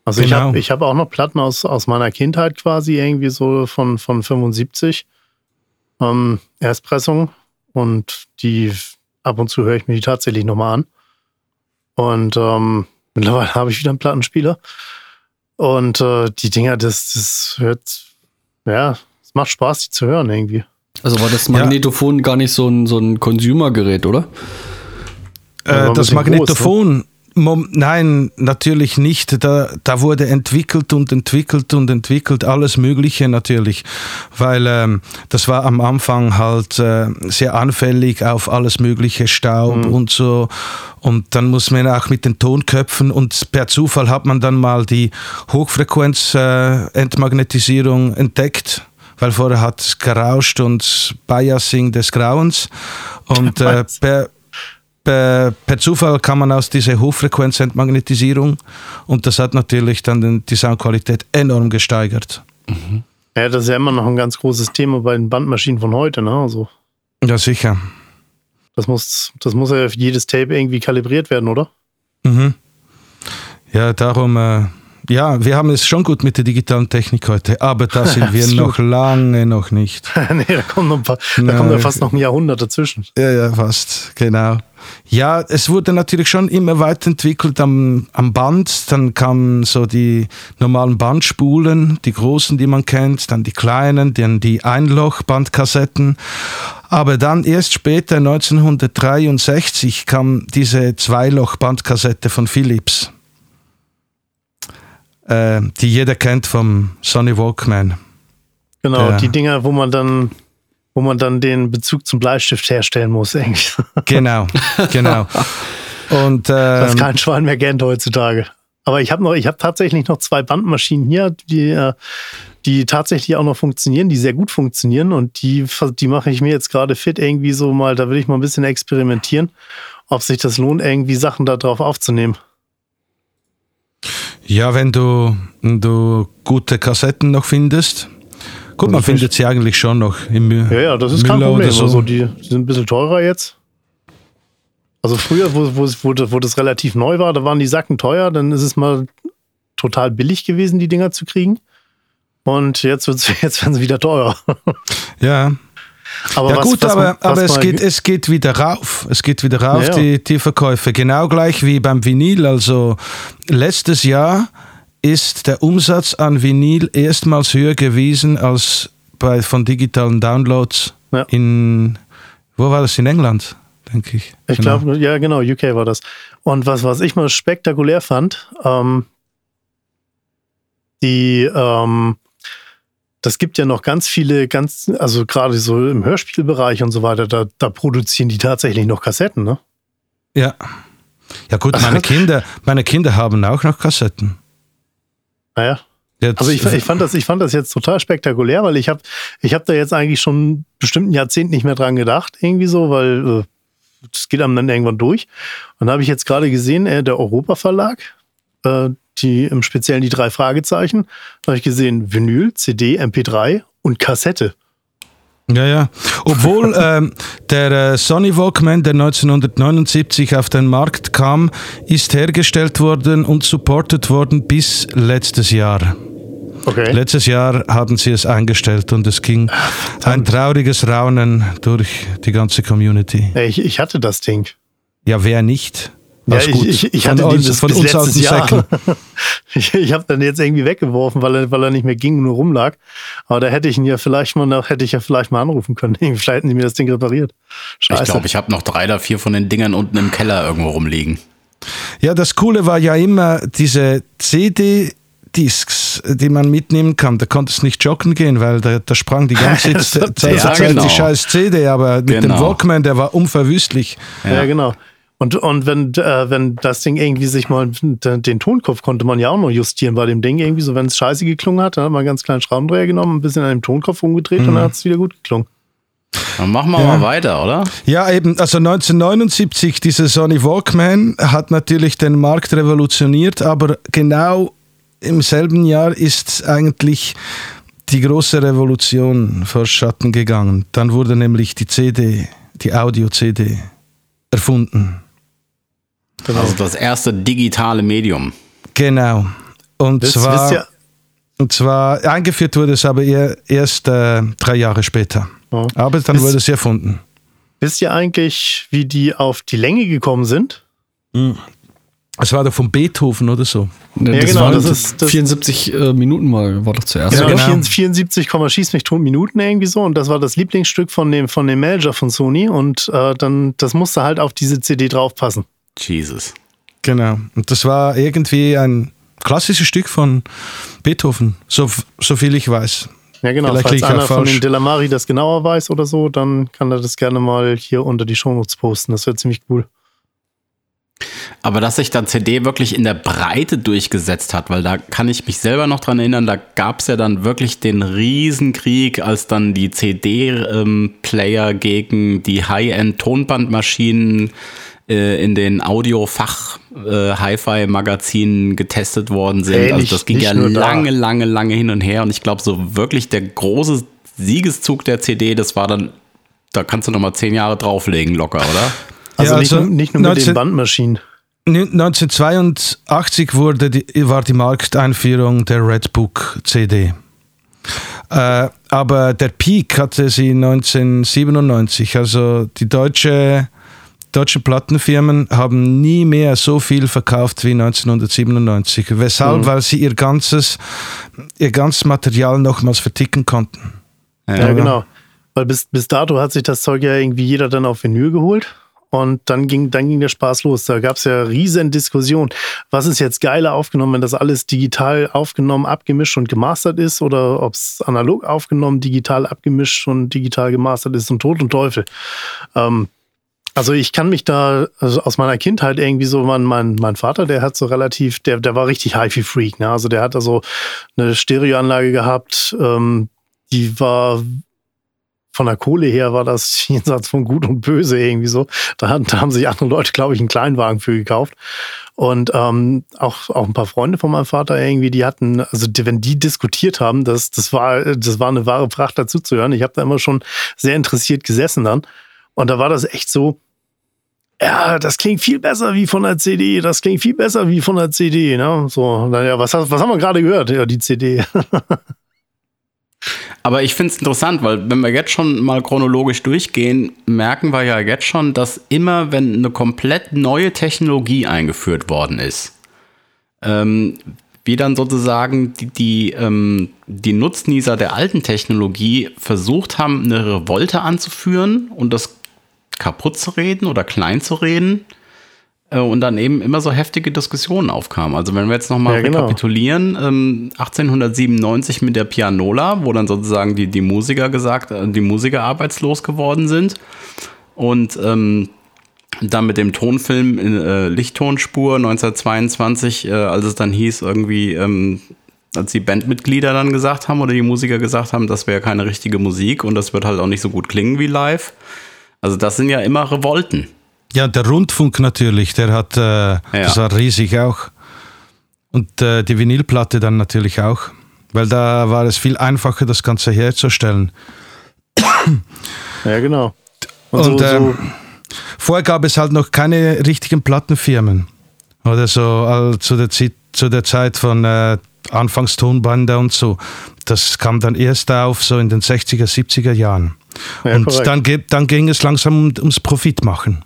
Also ich Genau. habe ich hab auch noch Platten aus, aus meiner Kindheit quasi, irgendwie so von, von 75. Ähm, Erstpressung. Und die ab und zu höre ich mir die tatsächlich nochmal an. Und ähm, mittlerweile habe ich wieder einen Plattenspieler. Und äh, die Dinger, das, das hört, ja, es macht Spaß, die zu hören irgendwie. Also war das Magnetophon gar nicht so ein, so ein Consumer-Gerät, oder? Äh, das bisschen groß, Magnetophon, Mom, nein, natürlich nicht. Da, da wurde entwickelt und entwickelt und entwickelt, alles Mögliche natürlich. Weil ähm, das war am Anfang halt äh, sehr anfällig auf alles Mögliche, Staub und so. Und dann muss man auch mit den Tonköpfen und per Zufall hat man dann mal die Hochfrequenz-Entmagnetisierung entdeckt. Weil vorher hat es gerauscht und Biasing des Grauens. Und äh, per, per, per Zufall kam man aus dieser Hochfrequenzentmagnetisierung und das hat natürlich dann die Soundqualität enorm gesteigert. Ja, das ist ja immer noch ein ganz großes Thema bei den Bandmaschinen von heute, ne? Also, Ja, sicher. das muss, das muss ja für jedes Tape irgendwie kalibriert werden, oder? Mhm. Ja, darum, äh, ja, wir haben es schon gut mit der digitalen Technik heute, aber da sind wir <laughs> noch lange noch nicht. <laughs> nee, da kommt, noch ein paar, da Nein. kommt ja fast noch ein Jahrhundert dazwischen. Ja, ja, fast, genau. Ja, es wurde natürlich schon immer weiterentwickelt am, am Band. Dann kamen so die normalen Bandspulen, die großen, die man kennt, dann die kleinen, dann die Einloch-Bandkassetten. Aber dann erst später, 1963, kam diese Zweiloch-Bandkassette von Philips, äh, die jeder kennt vom Sony Walkman. Genau, Ja. die Dinger, wo man dann, wo man dann den Bezug zum Bleistift herstellen muss, irgendwie. <laughs> Genau, genau. Und Das ähm, kein Schwein mehr kennt heutzutage. Aber ich habe noch, ich habe tatsächlich noch zwei Bandmaschinen hier, die, äh, die tatsächlich auch noch funktionieren, die sehr gut funktionieren und die, die mache ich mir jetzt gerade fit, irgendwie so mal, da will ich mal ein bisschen experimentieren, ob sich das lohnt, irgendwie Sachen da drauf aufzunehmen. Ja, wenn du, du gute Kassetten noch findest. Gut, man findet sie eigentlich schon noch im Mü- Ja, ja, das ist kein Müller Problem. oder so. Also die, die sind ein bisschen teurer jetzt. Also früher, wo, wo, wo, wo das relativ neu war, da waren die Sacken teuer, dann ist es mal total billig gewesen, die Dinger zu kriegen. Und jetzt, wird's, <laughs> jetzt werden sie wieder teurer. ja, Aber ja was, gut, was aber, was aber es, geht, es geht wieder rauf. Es geht wieder rauf, Ja, ja. Die, die Verkäufe. Genau gleich wie beim Vinyl. Also letztes Jahr ist der Umsatz an Vinyl erstmals höher gewesen als bei, von digitalen Downloads in, wo war das? In England, denke ich. Ich Genau. glaube, ja, genau, UK war das. Und was, was ich mal spektakulär fand, ähm, die, ähm, das gibt ja noch ganz viele, ganz, also gerade so im Hörspielbereich und so weiter, da, da produzieren die tatsächlich noch Kassetten, ne? Ja. Ja gut, meine <laughs> Kinder, meine Kinder haben auch noch Kassetten. Naja. Jetzt, Also ich, ich, fand das, ich fand das jetzt total spektakulär, weil ich habe ich hab da jetzt eigentlich schon bestimmt ein Jahrzehnt nicht mehr dran gedacht, irgendwie so, weil äh, das geht einem dann irgendwann durch. Und da habe ich jetzt gerade gesehen, äh, der Europa Verlag, äh, die im Speziellen die drei Fragezeichen, da habe ich gesehen Vinyl, CD, MP3 und Kassette. Ja, ja. Obwohl <laughs> ähm, der äh, Sony Walkman, der 1979 auf den Markt kam, ist hergestellt worden und supported worden bis letztes Jahr. Okay. Letztes Jahr haben sie es eingestellt und es ging ein trauriges Raunen durch die ganze Community. Ich, ich hatte das Ding. Ja, wer nicht? Ja, ich, ich, ich Von hatte den uns, bis, von bis uns letztes den. Jahr. ich <laughs> ich habe dann jetzt irgendwie weggeworfen, weil er, weil er nicht mehr ging und nur rumlag. Aber da hätte ich ihn ja vielleicht mal noch, hätte ich ja vielleicht mal anrufen können. <laughs> Vielleicht hätten sie mir das Ding repariert. Scheiße. Ich glaube, ich habe noch drei oder vier von den Dingern unten im Keller irgendwo rumliegen. Ja, das Coole war ja immer diese CD-Discs, die man mitnehmen kann. Da konntest du nicht joggen gehen, weil da, da sprang die ganze <laughs> Zeit, Ja, Zeit genau. die scheiß CD, aber mit dem Genau. Walkman, der war unverwüstlich. Ja, genau. Und, und wenn, äh, wenn das Ding irgendwie sich mal, den, Tonkopf konnte man ja auch noch justieren bei dem Ding irgendwie, so wenn es scheiße geklungen hat, dann hat man einen ganz kleinen Schraubendreher genommen, ein bisschen an dem Tonkopf umgedreht und dann hat es wieder gut geklungen. Dann machen wir Ja. mal weiter, oder? Ja, eben, also 1979, diese Sony Walkman hat natürlich den Markt revolutioniert, aber genau im selben Jahr ist eigentlich die große Revolution vor Schatten gegangen. Dann wurde nämlich die CD, die Audio-CD, erfunden. Also das erste digitale Medium. Genau. Und Wisst, zwar, wisst ihr, und zwar eingeführt wurde es aber erst äh, drei Jahre später. Ja. Aber dann wurde es erfunden. wisst ihr eigentlich, wie die auf die Länge gekommen sind? Es war doch von Beethoven oder so. Ja, das genau, das ist- das- 74 äh, Minuten mal, war doch zuerst. Genau, genau. 74, schieß mich tot Minuten irgendwie so. Und das war das Lieblingsstück von dem, von dem Manager von Sony. Und äh, dann, das musste halt auf diese CD draufpassen. Jesus. Genau. Und das war irgendwie ein klassisches Stück von Beethoven, so, so viel ich weiß. Ja, genau. Vielleicht Falls einer von den Delamari das genauer weiß oder so, dann kann er das gerne mal hier unter die Shownotes posten. Das wäre ziemlich cool. Aber dass sich dann CD wirklich in der Breite durchgesetzt hat, weil da kann ich mich selber noch dran erinnern, da gab es ja dann wirklich den Riesenkrieg, als dann die CD-Player gegen die High-End-Tonbandmaschinen äh, in den Audio-Fach-Hi-Fi-Magazinen getestet worden sind. Ey, also nicht- das ging nicht ja nur da. lange, lange, lange hin und her. Und ich glaube, so wirklich der große Siegeszug der CD, das war dann, da kannst du noch mal zehn Jahre drauflegen, locker, oder? <laughs> Also, Ja, nicht, also nur- nicht nur mit 19 den Bandmaschinen. 1982 wurde die, war die Markteinführung der Redbook CD. Äh, aber der Peak hatte sie 1997. Also die deutsche, deutsche Plattenfirmen haben nie mehr so viel verkauft wie 1997. Weshalb? Weil sie ihr ganzes, ihr ganzes Material nochmals verticken konnten. Ja, genau. Weil bis, bis dato hat sich das Zeug ja irgendwie jeder dann auf Vinyl geholt. Und dann ging, dann ging der Spaß los. Da gab es ja riesen Diskussionen. Was ist jetzt geiler aufgenommen, wenn das alles digital aufgenommen, abgemischt und gemastert ist oder ob es analog aufgenommen, digital abgemischt und digital gemastert ist und Tod und Teufel. Ähm, also ich kann mich da also aus meiner Kindheit irgendwie so, mein, mein, mein Vater, der hat so relativ, der, der war richtig HiFi-Freak. Ne? Also der hat da so eine Stereoanlage gehabt, ähm, die war von der Kohle her war das <laughs> jenseits von Gut und Böse irgendwie so. Da, haben- da haben sich andere Leute, glaube ich, einen Kleinwagen für gekauft. Und ähm, auch, auch ein paar Freunde von meinem Vater irgendwie, die hatten, also die, wenn die diskutiert haben, das, das, war, das war eine wahre Pracht dazu zu hören. Ich habe da immer schon sehr interessiert gesessen dann. Und da war das echt so, ja, das klingt viel besser wie von der CD, das klingt viel besser wie von der CD. Ne? So, naja, was, was haben wir gerade gehört? Ja, die CD. <laughs> Aber ich finde es interessant, weil wenn wir jetzt schon mal chronologisch durchgehen, merken wir ja jetzt schon, dass immer, wenn eine komplett neue Technologie eingeführt worden ist, ähm, wie dann sozusagen die, die, ähm, die Nutznießer der alten Technologie versucht haben, eine Revolte anzuführen und das kaputt zu reden oder klein zu reden. äh, Und dann eben immer so heftige Diskussionen aufkamen. Also wenn wir jetzt nochmal Ja, genau. rekapitulieren, ähm, 1897 mit der Pianola, wo dann sozusagen die, die Musiker gesagt, äh, die Musiker arbeitslos geworden sind. Und ähm, dann mit dem Tonfilm in äh, Lichttonspur 1922, äh, als es dann hieß, irgendwie, ähm, als die Bandmitglieder dann gesagt haben oder die Musiker gesagt haben, das wäre keine richtige Musik und das wird halt auch nicht so gut klingen wie live. Also das sind ja immer Revolten. Ja, der Rundfunk natürlich, der hat, äh, das war riesig auch. Und äh, die Vinylplatte dann natürlich auch, weil da war es viel einfacher, das Ganze herzustellen. Ja, genau. Und, und so, ähm, vorher gab es halt noch keine richtigen Plattenfirmen. Oder so also zu, der Zeit, zu der Zeit von äh, Anfangs Tonbande und so. Das kam dann erst auf, so in den 60er, 70er Jahren. Ja, und dann, dann, ging es langsam ums Profitmachen.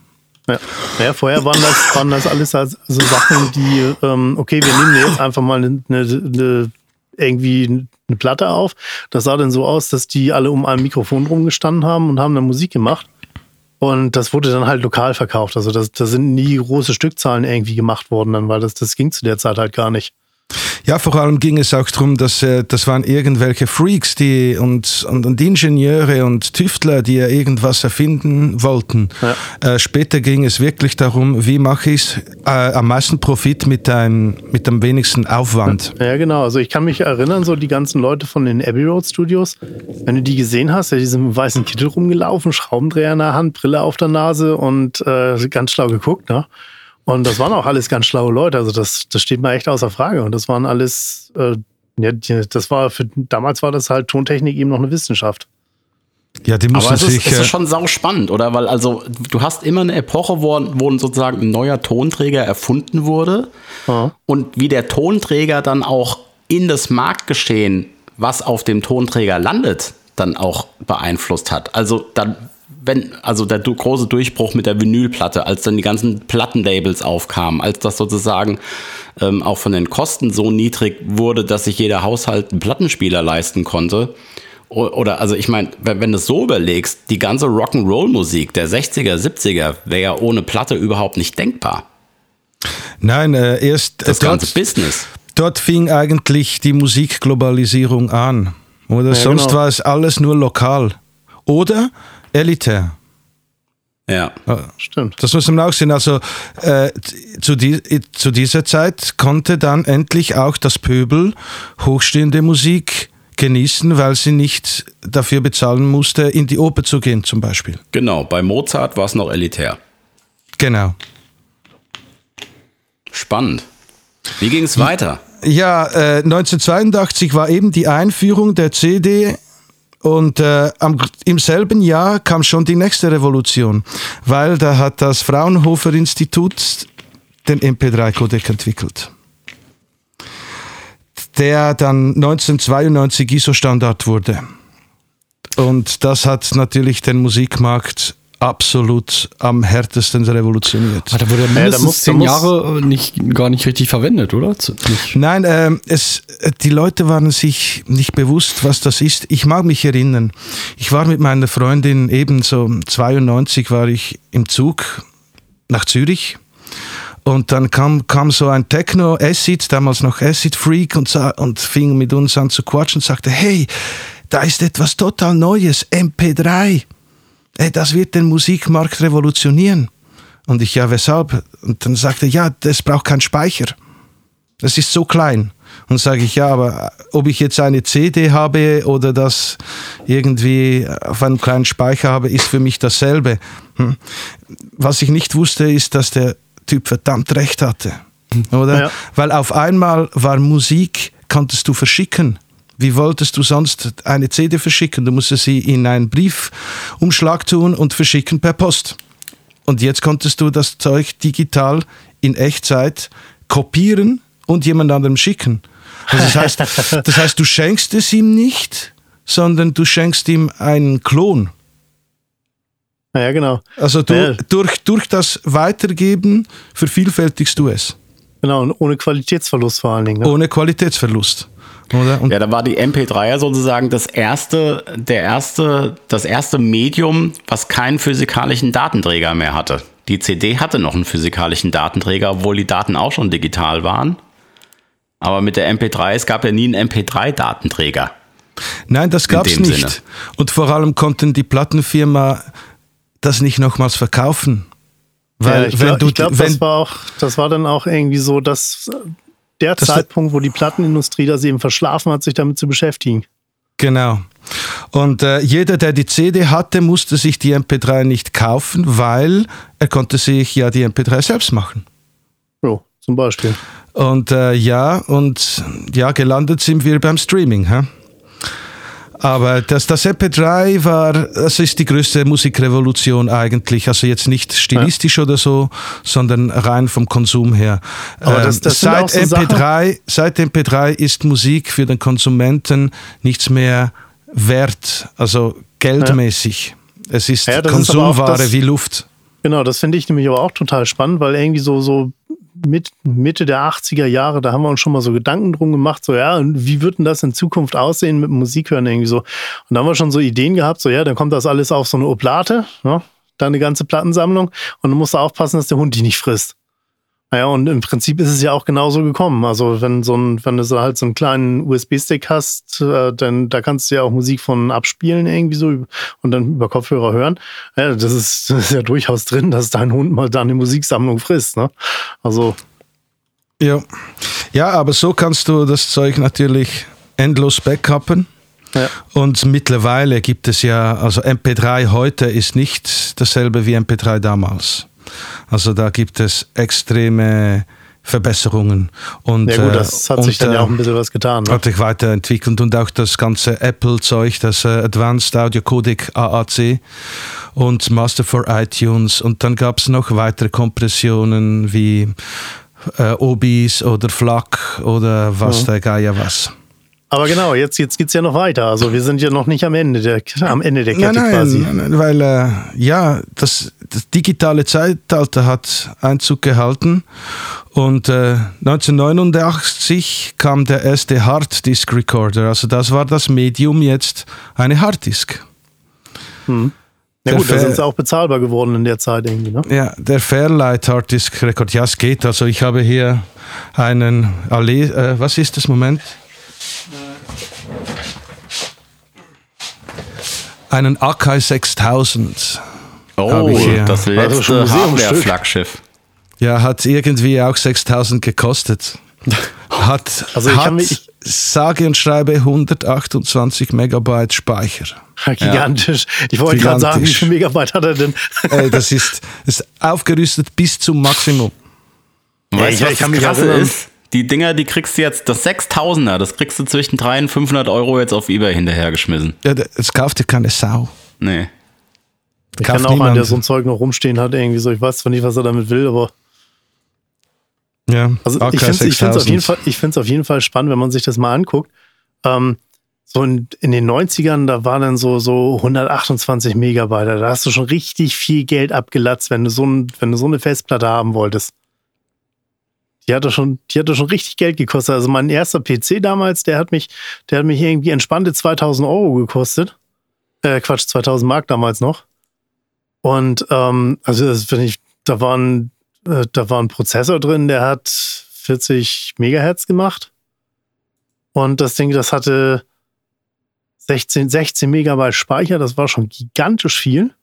Ja. ja, vorher waren das, waren das alles so Sachen, die, ähm, okay, wir nehmen jetzt einfach mal eine, eine, irgendwie eine Platte auf. Das sah dann so aus, dass die alle um ein Mikrofon rumgestanden haben und haben dann Musik gemacht. Und das wurde dann halt lokal verkauft. Also da das sind nie große Stückzahlen irgendwie gemacht worden, dann, weil das, das ging zu der Zeit halt gar nicht. Ja, vor allem ging es auch darum, dass äh, das waren irgendwelche Freaks die, und, und, und Ingenieure und Tüftler, die ja irgendwas erfinden wollten. Ja. Äh, später ging es wirklich darum, wie mache ich äh, am meisten Profit mit, einem, mit dem wenigsten Aufwand. Ja, genau. Also ich kann mich erinnern, so die ganzen Leute von den Abbey Road Studios, wenn du die gesehen hast, ja, die sind mit weißen Kittel rumgelaufen, Schraubendreher in der Hand, Brille auf der Nase und äh, ganz schlau geguckt, ne? Und das waren auch alles ganz schlaue Leute. Also das, das steht mal echt außer Frage. Und das waren alles, äh, ja, das war für damals war das halt Tontechnik eben noch eine Wissenschaft. Ja, die muss Aber es ist, es ist schon sau spannend, oder? Weil also du hast immer eine Epoche, wo, wo sozusagen ein neuer Tonträger erfunden wurde ja. und wie der Tonträger dann auch in das Marktgeschehen, was auf dem Tonträger landet, dann auch beeinflusst hat. Also dann wenn, also der große Durchbruch mit der Vinylplatte, als dann die ganzen Plattenlabels aufkamen, als das sozusagen ähm, auch von den Kosten so niedrig wurde, dass sich jeder Haushalt einen Plattenspieler leisten konnte. Oder, also ich meine, wenn, wenn du es so überlegst, die ganze Rock'n'Roll-Musik der 60er, 70er wäre ja ohne Platte überhaupt nicht denkbar. Nein, äh, erst das dort, ganze Business. Dort fing eigentlich die Musikglobalisierung an. Oder ja, sonst genau. war es alles nur lokal. Oder elitär. Ja, stimmt. Das muss man auch sehen. Also äh, zu, die, zu dieser Zeit konnte dann endlich auch das Pöbel hochstehende Musik genießen, weil sie nicht dafür bezahlen musste, in die Oper zu gehen zum Beispiel. Genau, bei Mozart war es noch elitär. Genau. Spannend. Wie ging es weiter? Ja, äh, 1982 war eben die Einführung der CD und äh, am, im selben Jahr kam schon die nächste Revolution, weil da hat das Fraunhofer Institut den MP3-Codec entwickelt, der dann 1992 ISO-Standard wurde. Und das hat natürlich den Musikmarkt absolut am härtesten revolutioniert. Aber da wurde mindestens ja, zehn Jahre nicht, gar nicht richtig verwendet, oder? Nicht. Nein, äh, es, die Leute waren sich nicht bewusst, was das ist. Ich mag mich erinnern. Ich war mit meiner Freundin eben so 92 war ich im Zug nach Zürich. Und dann kam, kam so ein Techno-Acid, damals noch Acid Freak, und, und fing mit uns an zu quatschen und sagte, hey, da ist etwas total Neues, MP3 hey, das wird den Musikmarkt revolutionieren. Und ich, ja, weshalb? Und dann sagte er, ja, das braucht keinen Speicher. Das ist so klein. Und sage ich, ja, aber ob ich jetzt eine CD habe oder das irgendwie auf einem kleinen Speicher habe, ist für mich dasselbe. Hm. Was ich nicht wusste, ist, dass der Typ verdammt recht hatte. Oder? Ja. Weil auf einmal war Musik, konntest du verschicken. Wie wolltest du sonst eine CD verschicken? Du musstest sie in einen Briefumschlag tun und verschicken per Post. Und jetzt konntest du das Zeug digital in Echtzeit kopieren und jemand anderem schicken. Also das, heißt, <laughs> das heißt, du schenkst es ihm nicht, sondern du schenkst ihm einen Klon. Ja, genau. Also du, ja. durch, durch das Weitergeben vervielfältigst du es. Genau, und ohne Qualitätsverlust vor allen Dingen. Ne? Ohne Qualitätsverlust. Oder? Und ja, da war die MP3 ja sozusagen das erste, der erste, das erste Medium, was keinen physikalischen Datenträger mehr hatte. Die CD hatte noch einen physikalischen Datenträger, obwohl die Daten auch schon digital waren. Aber mit der MP3, es gab ja nie einen MP3-Datenträger. Nein, das gab es nicht. Sinne. Und vor allem konnten die Plattenfirma das nicht nochmals verkaufen. Weil ja, ich glaube, glaub, das war auch, das war dann auch irgendwie so, dass der Das- Zeitpunkt, wo die Plattenindustrie das eben verschlafen hat, sich damit zu beschäftigen. Genau. Und äh, jeder, der die CD hatte, musste sich die MP3 nicht kaufen, weil er konnte sich ja die MP3 selbst machen. So, zum Beispiel. Und äh, ja, und ja, gelandet sind wir beim Streaming. Hä? Aber das, das MP3 war, das ist die größte Musikrevolution eigentlich. Also jetzt nicht stilistisch oder so, sondern rein vom Konsum her. Aber das- Ähm, das seit, so MP3, seit MP3 ist Musik für den Konsumenten nichts mehr wert, also geldmäßig. Es ist Ja, das ist Konsumware das- wie Luft. Genau, das finde ich nämlich aber auch total spannend, weil irgendwie so, so mit Mitte der 80er Jahre, da haben wir uns schon mal so Gedanken drum gemacht, so ja, und wie wird denn das in Zukunft aussehen mit dem Musikhören irgendwie so. Und da haben wir schon so Ideen gehabt, so ja, dann kommt das alles auf so eine Oblate, ne? dann eine ganze Plattensammlung und dann musst du aufpassen, dass der Hund die nicht frisst. Naja, und im Prinzip ist es ja auch genauso gekommen. Also wenn so ein, wenn du so halt so einen kleinen USB-Stick hast, äh, dann da kannst du ja auch Musik von abspielen irgendwie so und dann über Kopfhörer hören. Ja, das ist, <laughs> das ist ja durchaus drin, dass dein Hund mal deine Musiksammlung frisst. Ne? Also Ja. ja, aber so kannst du das Zeug natürlich endlos backuppen. Ja. Und mittlerweile gibt es ja, also MP3 heute ist nicht dasselbe wie MP3 damals. Also da gibt es extreme Verbesserungen. Und, ja gut, äh, das hat und, sich dann ja äh, auch ein bisschen was getan. Ne? hat sich weiterentwickelt und auch das ganze Apple-Zeug, das äh, Advanced Audio Codec AAC und Master for iTunes. Und dann gab es noch weitere Kompressionen wie äh, Obis oder FLAC oder was der Geier was. Aber genau, jetzt, jetzt geht's ja noch weiter. Also wir sind ja noch nicht am Ende der, am Ende der Nein, Kette nein, quasi. nein, nein, weil äh, ja, das, das digitale Zeitalter hat Einzug gehalten und äh, 1989 kam der erste Harddisk Recorder. Also das war das Medium jetzt eine Harddisk. Na Der gut, da sind sie auch bezahlbar geworden in der Zeit irgendwie. Ne? Ja, der Fairlight Harddisk Record, ja, es geht. Also ich habe hier einen, Ale äh, was ist das Moment? Einen Akai 6000. Oh, ich das Also schon letzte Museumsstück. Hardware-Flaggschiff. Ja, hat irgendwie auch 6000 gekostet. <laughs> Hat, Also ich hat mich- ich- sage und schreibe 128 Megabyte Speicher. Gigantisch. Ich wollte gerade sagen, wie Gigantisch. viel Megabyte hat er denn? <laughs> Ey, das ist, ist aufgerüstet bis zum Maximum. Weißt ich- du, ich was kann das mich Krasse erinnern. ist? Die Dinger, die kriegst du jetzt, das 6000er, das kriegst du zwischen 300 und 500 Euro jetzt auf Ebay hinterhergeschmissen. Ja, das kauft dir keine Sau. Nee. Ich kenne auch einen, niemand. der so ein Zeug noch rumstehen hat, irgendwie so. Ich weiß zwar nicht, was er damit will, aber Ja, Also ich finde es auf, 6000. jeden Fall- ich auf jeden Fall spannend, wenn man sich das mal anguckt. Ähm, so in, in den 90ern, da waren dann so, so 128 Megabyte. Da hast du schon richtig viel Geld abgelatzt, wenn du so, ein, wenn du so eine Festplatte haben wolltest. Die hatte schon, die hatte schon richtig Geld gekostet. Also mein erster PC damals, der hat mich, der hat mich irgendwie entspannte 2000 Euro gekostet. Äh, Quatsch, 2000 Mark damals noch. Und ähm, also das finde ich, da waren äh, da war ein Prozessor drin, der hat 40 Megahertz gemacht. Und das Ding, das hatte 16, 16 Megabyte Speicher, das war schon gigantisch viel.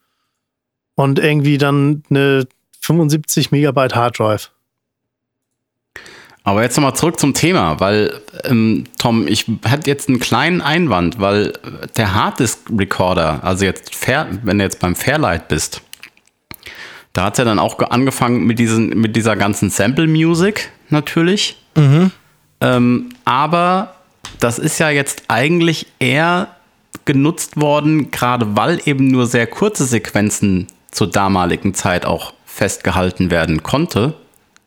Und irgendwie dann eine 75 Megabyte Harddrive. Aber jetzt nochmal zurück zum Thema, weil, ähm, Tom, ich hatte jetzt einen kleinen Einwand, weil der Harddisk-Recorder, also jetzt, Fair, wenn du jetzt beim Fairlight bist, da hat es ja dann auch ge- angefangen mit, diesen, mit dieser ganzen Sample-Music natürlich. Ähm, aber das ist ja jetzt eigentlich eher genutzt worden, gerade weil eben nur sehr kurze Sequenzen zur damaligen Zeit auch festgehalten werden konnte,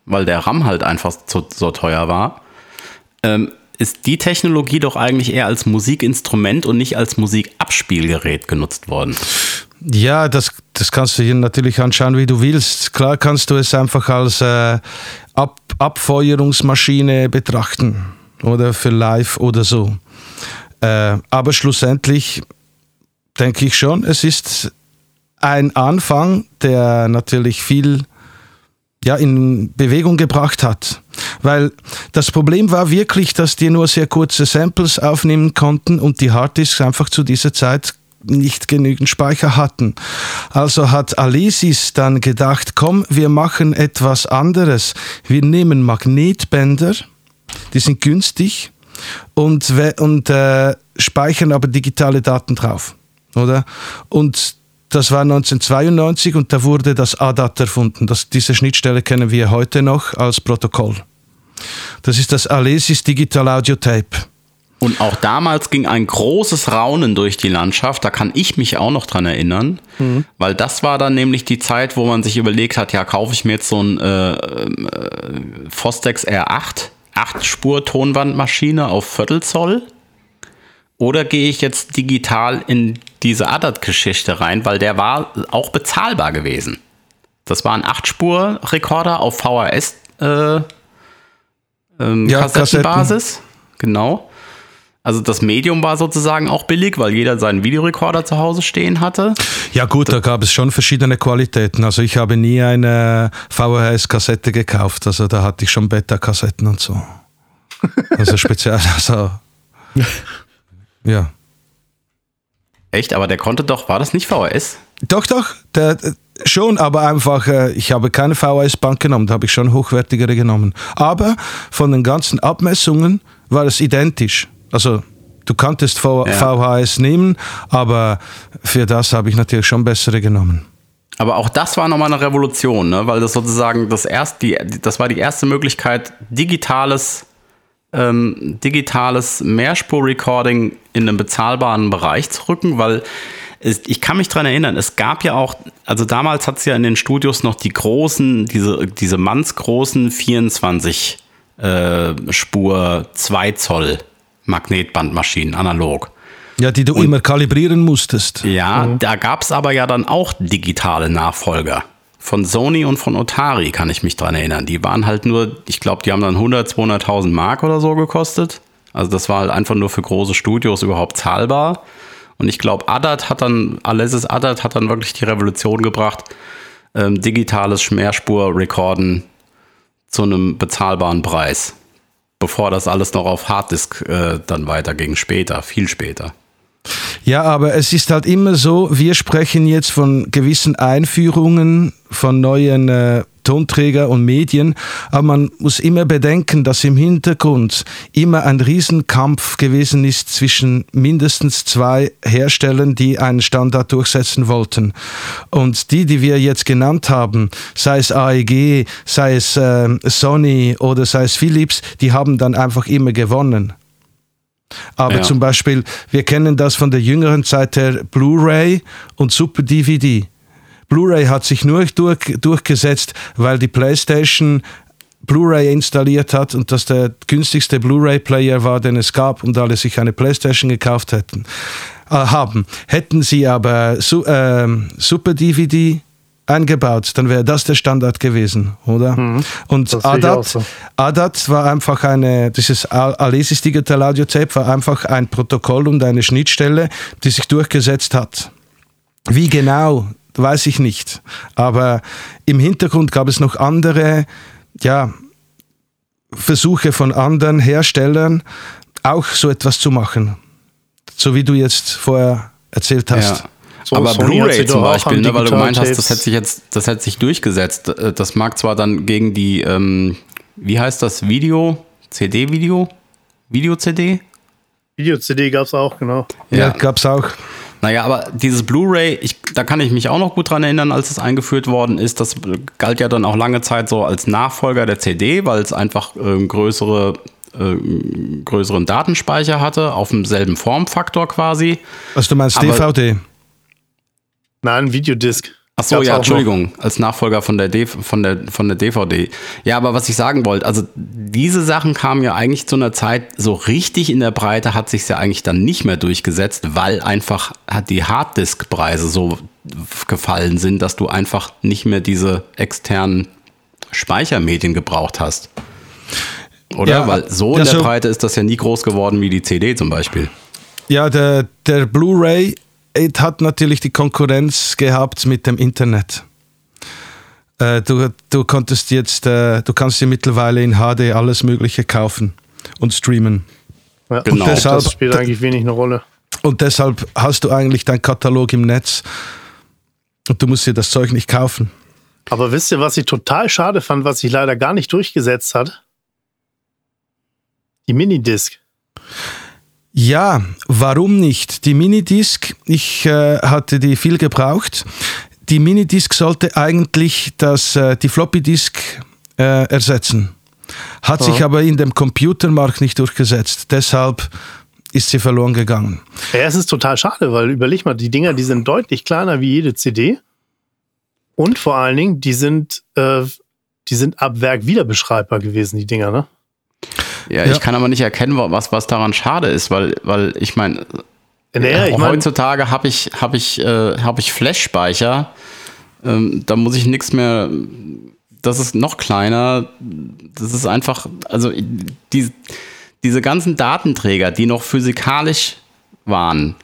weil der RAM halt einfach so, so teuer war, ähm, ist die Technologie doch eigentlich eher als Musikinstrument und nicht als Musikabspielgerät genutzt worden. Ja, das, das kannst du hier natürlich anschauen, wie du willst. Klar kannst du es einfach als äh, Ab Abfeuerungsmaschine betrachten oder für live oder so. Äh, aber schlussendlich denke ich schon, es ist ein Anfang, der natürlich viel ja, in Bewegung gebracht hat. Weil das Problem war wirklich, dass die nur sehr kurze Samples aufnehmen konnten und die Harddisks einfach zu dieser Zeit nicht genügend Speicher hatten. Also hat Alesis dann gedacht, komm, wir machen etwas anderes. Wir nehmen Magnetbänder, die sind günstig und, und äh, speichern aber digitale Daten drauf, oder? Und das war 1992 und da wurde das ADAT erfunden. Das, diese Schnittstelle kennen wir heute noch als Protokoll. Das ist das Alesis Digital Audio Tape. Und auch damals ging ein großes Raunen durch die Landschaft. Da kann ich mich auch noch dran erinnern, mhm. weil das war dann nämlich die Zeit, wo man sich überlegt hat, ja, kaufe ich mir jetzt so ein äh, äh, Fostex R8, 8-Spur-Tonbandmaschine auf Viertelzoll oder gehe ich jetzt digital in diese ADAT-Geschichte rein, weil der war auch bezahlbar gewesen. Das war ein 8-Spur-Rekorder auf VHS äh, ähm, ja, Kassettenbasis. Genau. Also das Medium war sozusagen auch billig, weil jeder seinen Videorekorder zu Hause stehen hatte. Ja gut, da gab es schon verschiedene Qualitäten. Also ich habe nie eine VHS-Kassette gekauft. Also da hatte ich schon Beta-Kassetten und so. Also speziell, <laughs> also <laughs> ja. Echt? Aber der konnte doch, war das nicht VHS? Doch, doch, der, schon, aber einfach, äh, ich habe keine VHS-Bank genommen, da habe ich schon hochwertigere genommen. Aber von den ganzen Abmessungen war es identisch. Also du kanntest v ja. VHS nehmen, aber für das habe ich natürlich schon bessere genommen. Aber auch das war nochmal eine Revolution, ne? weil das sozusagen das, erst, die, das war die erste Möglichkeit, digitales ähm, digitales Mehrspur-Recording in einen bezahlbaren Bereich zu rücken, weil es, ich kann mich daran erinnern, es gab ja auch, also damals hat es ja in den Studios noch die großen, diese, diese mannsgroßen 24 äh, Spur 2 Zoll Magnetbandmaschinen, analog. Ja, die du Und, immer kalibrieren musstest. Ja, mhm. da gab es aber ja dann auch digitale Nachfolger von Sony und von Otari kann ich mich dran erinnern. Die waren halt nur, ich glaube, die haben dann 100, 200.000 Mark oder so gekostet. Also das war halt einfach nur für große Studios überhaupt zahlbar. Und ich glaube, Adat hat dann, Alesis Adat hat dann wirklich die Revolution gebracht, ähm, digitales Mehrspur-Recorden zu einem bezahlbaren Preis. Bevor das alles noch auf Harddisk äh, dann weiterging, später, viel später. Ja, aber es ist halt immer so, wir sprechen jetzt von gewissen Einführungen von neuen äh, Tonträger und Medien, aber man muss immer bedenken, dass im Hintergrund immer ein Riesenkampf gewesen ist zwischen mindestens zwei Herstellern, die einen Standard durchsetzen wollten. Und die, die wir jetzt genannt haben, sei es AEG, sei es äh, Sony oder sei es Philips, die haben dann einfach immer gewonnen. Aber ja. zum Beispiel, wir kennen das von der jüngeren Zeit her, Blu-ray und Super DVD. Blu-ray hat sich nur durch, durchgesetzt, weil die PlayStation Blu-ray installiert hat und das der günstigste Blu-ray-Player war, den es gab und alle sich eine PlayStation gekauft hätten, äh, haben. Hätten sie aber su äh, Super DVD eingebaut, dann wäre das der Standard gewesen, oder? Mhm. Und ADAT, so. ADAT war einfach eine, dieses Alesis Digital Audio Tape war einfach ein Protokoll und eine Schnittstelle, die sich durchgesetzt hat. Wie genau, weiß ich nicht. Aber im Hintergrund gab es noch andere, ja, Versuche von anderen Herstellern, auch so etwas zu machen. So wie du jetzt vorher erzählt hast. Ja. So, aber Blu-ray zum Beispiel, ne, weil du gemeint hast, das hätte sich jetzt, das hätte sich durchgesetzt. Äh, das mag zwar dann gegen die, ähm, wie heißt das, Video, CD-Video? Video-CD? Video-CD gab es auch, genau. Ja, ja gab es auch. Naja, aber dieses Blu-ray, da kann ich mich auch noch gut dran erinnern, als es eingeführt worden ist. Das galt ja dann auch lange Zeit so als Nachfolger der CD, weil es einfach äh, größere, äh, größeren Datenspeicher hatte, auf demselben Formfaktor quasi. Was du meinst, aber, DVD? Nein, Videodisc. Ach so, ja, Entschuldigung, als Nachfolger von der, von, der, von der DVD. Ja, aber was ich sagen wollte, also diese Sachen kamen ja eigentlich zu einer Zeit, so richtig in der Breite hat sich ja eigentlich dann nicht mehr durchgesetzt, weil einfach die Harddisk-Preise so gefallen sind, dass du einfach nicht mehr diese externen Speichermedien gebraucht hast. Oder? Ja, weil so in der Breite ist das ja nie groß geworden wie die CD zum Beispiel. Ja, der, der Blu-ray es hat natürlich die Konkurrenz gehabt mit dem Internet. Äh, du, du konntest jetzt, äh, du kannst dir mittlerweile in HD alles Mögliche kaufen und streamen. Ja, genau. Und deshalb, das spielt eigentlich wenig eine Rolle. Und deshalb hast du eigentlich deinen Katalog im Netz und du musst dir das Zeug nicht kaufen. Aber wisst ihr, was ich total schade fand, was sich leider gar nicht durchgesetzt hat? Die Minidisc. Ja, warum nicht? Die Minidisc, ich äh, hatte die viel gebraucht. Die Minidisc sollte eigentlich das, äh, die Floppy Disk äh, ersetzen. Hat sich aber in dem Computermarkt nicht durchgesetzt. Deshalb ist sie verloren gegangen. Ja, es ist total schade, weil überleg mal, die Dinger, die sind deutlich kleiner wie jede CD. Und vor allen Dingen, die sind, äh, die sind ab Werk wieder beschreibbar gewesen, die Dinger, ne? Ja, Ja. ich kann aber nicht erkennen, was, was daran schade ist, weil, weil ich meine, Naja, ich mein, heutzutage habe ich, hab ich, äh, hab ich Flash-Speicher. Ähm, da muss ich nichts mehr. Das ist noch kleiner. Das ist einfach, also die, diese ganzen Datenträger, die noch physikalisch waren,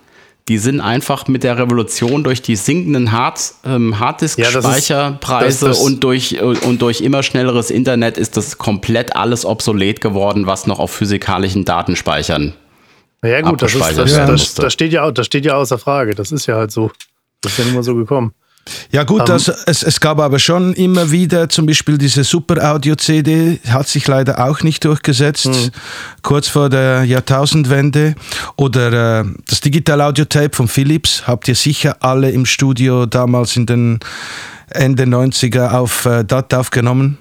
die sind einfach mit der Revolution durch die sinkenden Hard, ähm, Ja, Harddisk-Speicherpreise das- und, durch, und durch immer schnelleres Internet ist das komplett alles obsolet geworden, was noch auf physikalischen Datenspeichern ja gut, das, ist, das, das, das, steht ja, das steht ja außer Frage. Das ist ja halt so. Das ist ja nicht mal so gekommen. Ja gut, das, es, es gab aber schon immer wieder, zum Beispiel diese Super Audio CD, hat sich leider auch nicht durchgesetzt, kurz vor der Jahrtausendwende. Oder äh, das Digital Audio Tape von Philips, habt ihr sicher alle im Studio damals in den Ende 90er auf äh, DAT aufgenommen.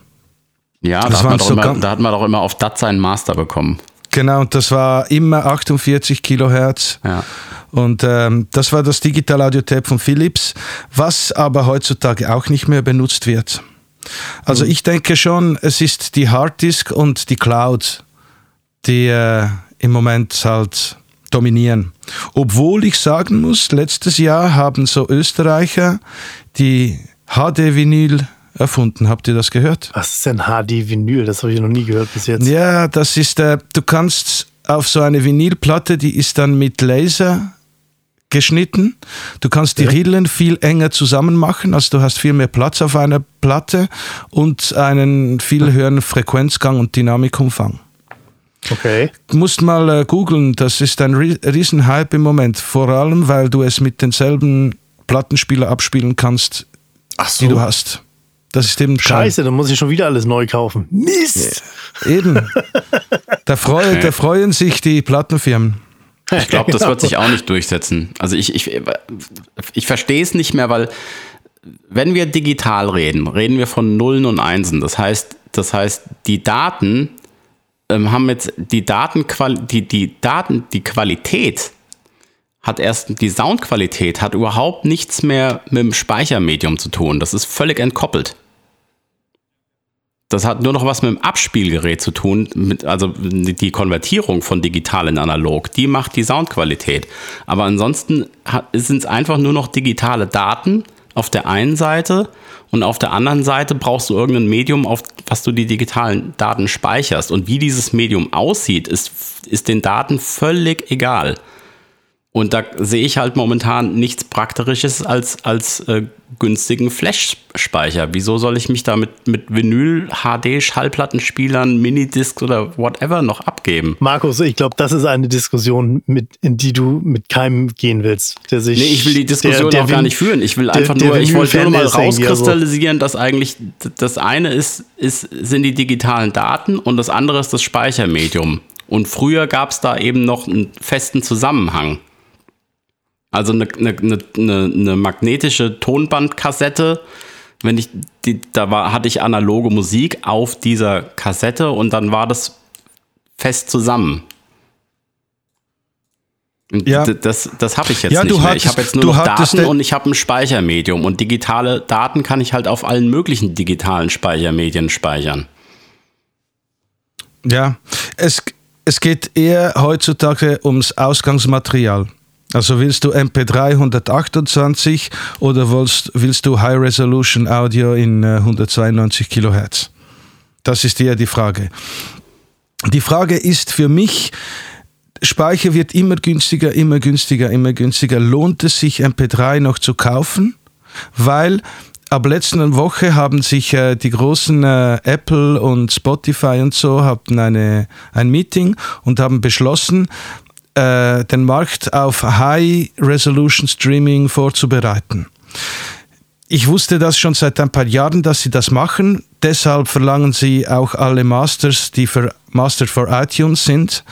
Ja, Das da hat, man doch so immer, da hat man doch immer auf DAT seinen Master bekommen. Genau, und das war immer 48 Kilohertz. Ja. Und ähm, das war das Digital Audio Tape von Philips, was aber heutzutage auch nicht mehr benutzt wird. Also ich denke schon, es ist die Harddisk und die Cloud, die äh, im Moment halt dominieren. Obwohl ich sagen muss, letztes Jahr haben so Österreicher die HD-Vinyl erfunden. Habt ihr das gehört? Was ist denn HD-Vinyl? Das habe ich noch nie gehört bis jetzt. Ja, das ist, äh, du kannst auf so eine Vinylplatte, die ist dann mit Laser geschnitten. Du kannst die Rillen viel enger zusammen machen, also du hast viel mehr Platz auf einer Platte und einen viel höheren Frequenzgang und Dynamikumfang. Okay. Du musst mal äh, googeln, das ist ein ri- Riesenhype im Moment, vor allem weil du es mit denselben Plattenspieler abspielen kannst, Ach die du hast. Das ist eben geil. Scheiße, dann muss ich schon wieder alles neu kaufen. Mist! Eben. Da, freu, da freuen sich die Plattenfirmen. Ich glaube, das wird sich auch nicht durchsetzen. Also ich, ich, ich verstehe es nicht mehr, weil wenn wir digital reden, reden wir von Nullen und Einsen. Das heißt, das heißt, die Daten ähm, haben jetzt die Datenqual die, die Daten, die Qualität hat erst die Soundqualität hat überhaupt nichts mehr mit dem Speichermedium zu tun. Das ist völlig entkoppelt. Das hat nur noch was mit dem Abspielgerät zu tun, mit, also die Konvertierung von digital in analog, die macht die Soundqualität. Aber ansonsten sind es einfach nur noch digitale Daten auf der einen Seite und auf der anderen Seite brauchst du irgendein Medium, auf was du die digitalen Daten speicherst. Und wie dieses Medium aussieht, ist, ist den Daten völlig egal. Und da sehe ich halt momentan nichts Praktisches als, als äh, günstigen Flash-Speicher. Wieso soll ich mich da mit, mit Vinyl, HD, Schallplattenspielern, Minidiscs oder whatever noch abgeben? Markus, ich glaube, das ist eine Diskussion, mit, in die du mit keinem gehen willst. Der sich, Nee, ich will die Diskussion der- der auch gar Vin- nicht führen. Ich will der- einfach nur, ich wollte nur mal rauskristallisieren, dass eigentlich das eine ist, ist, sind die digitalen Daten und das andere ist das Speichermedium. Und früher gab es da eben noch einen festen Zusammenhang. Also eine, eine, eine, eine magnetische Tonbandkassette, wenn ich die, da war, hatte ich analoge Musik auf dieser Kassette und dann war das fest zusammen. Ja. Das, das habe ich jetzt Ja, nicht mehr. Ich hattest- habe jetzt nur noch Daten und ich habe ein Speichermedium. Und digitale Daten kann ich halt auf allen möglichen digitalen Speichermedien speichern. Ja, es, es geht eher heutzutage ums Ausgangsmaterial. Also willst du MP3 128 oder willst, willst du High Resolution Audio in äh, 192 Kilohertz? Das ist eher die Frage. Die Frage ist für mich, Speicher wird immer günstiger, immer günstiger, immer günstiger. Lohnt es sich MP3 noch zu kaufen? Weil ab letzten Woche haben sich äh, die großen äh, Apple und Spotify und so hatten eine, ein Meeting und haben beschlossen, äh, den Markt auf High-Resolution-Streaming vorzubereiten. Ich wusste das schon seit ein paar Jahren, dass sie das machen. Deshalb verlangen sie auch alle Masters, die für Master for iTunes sind,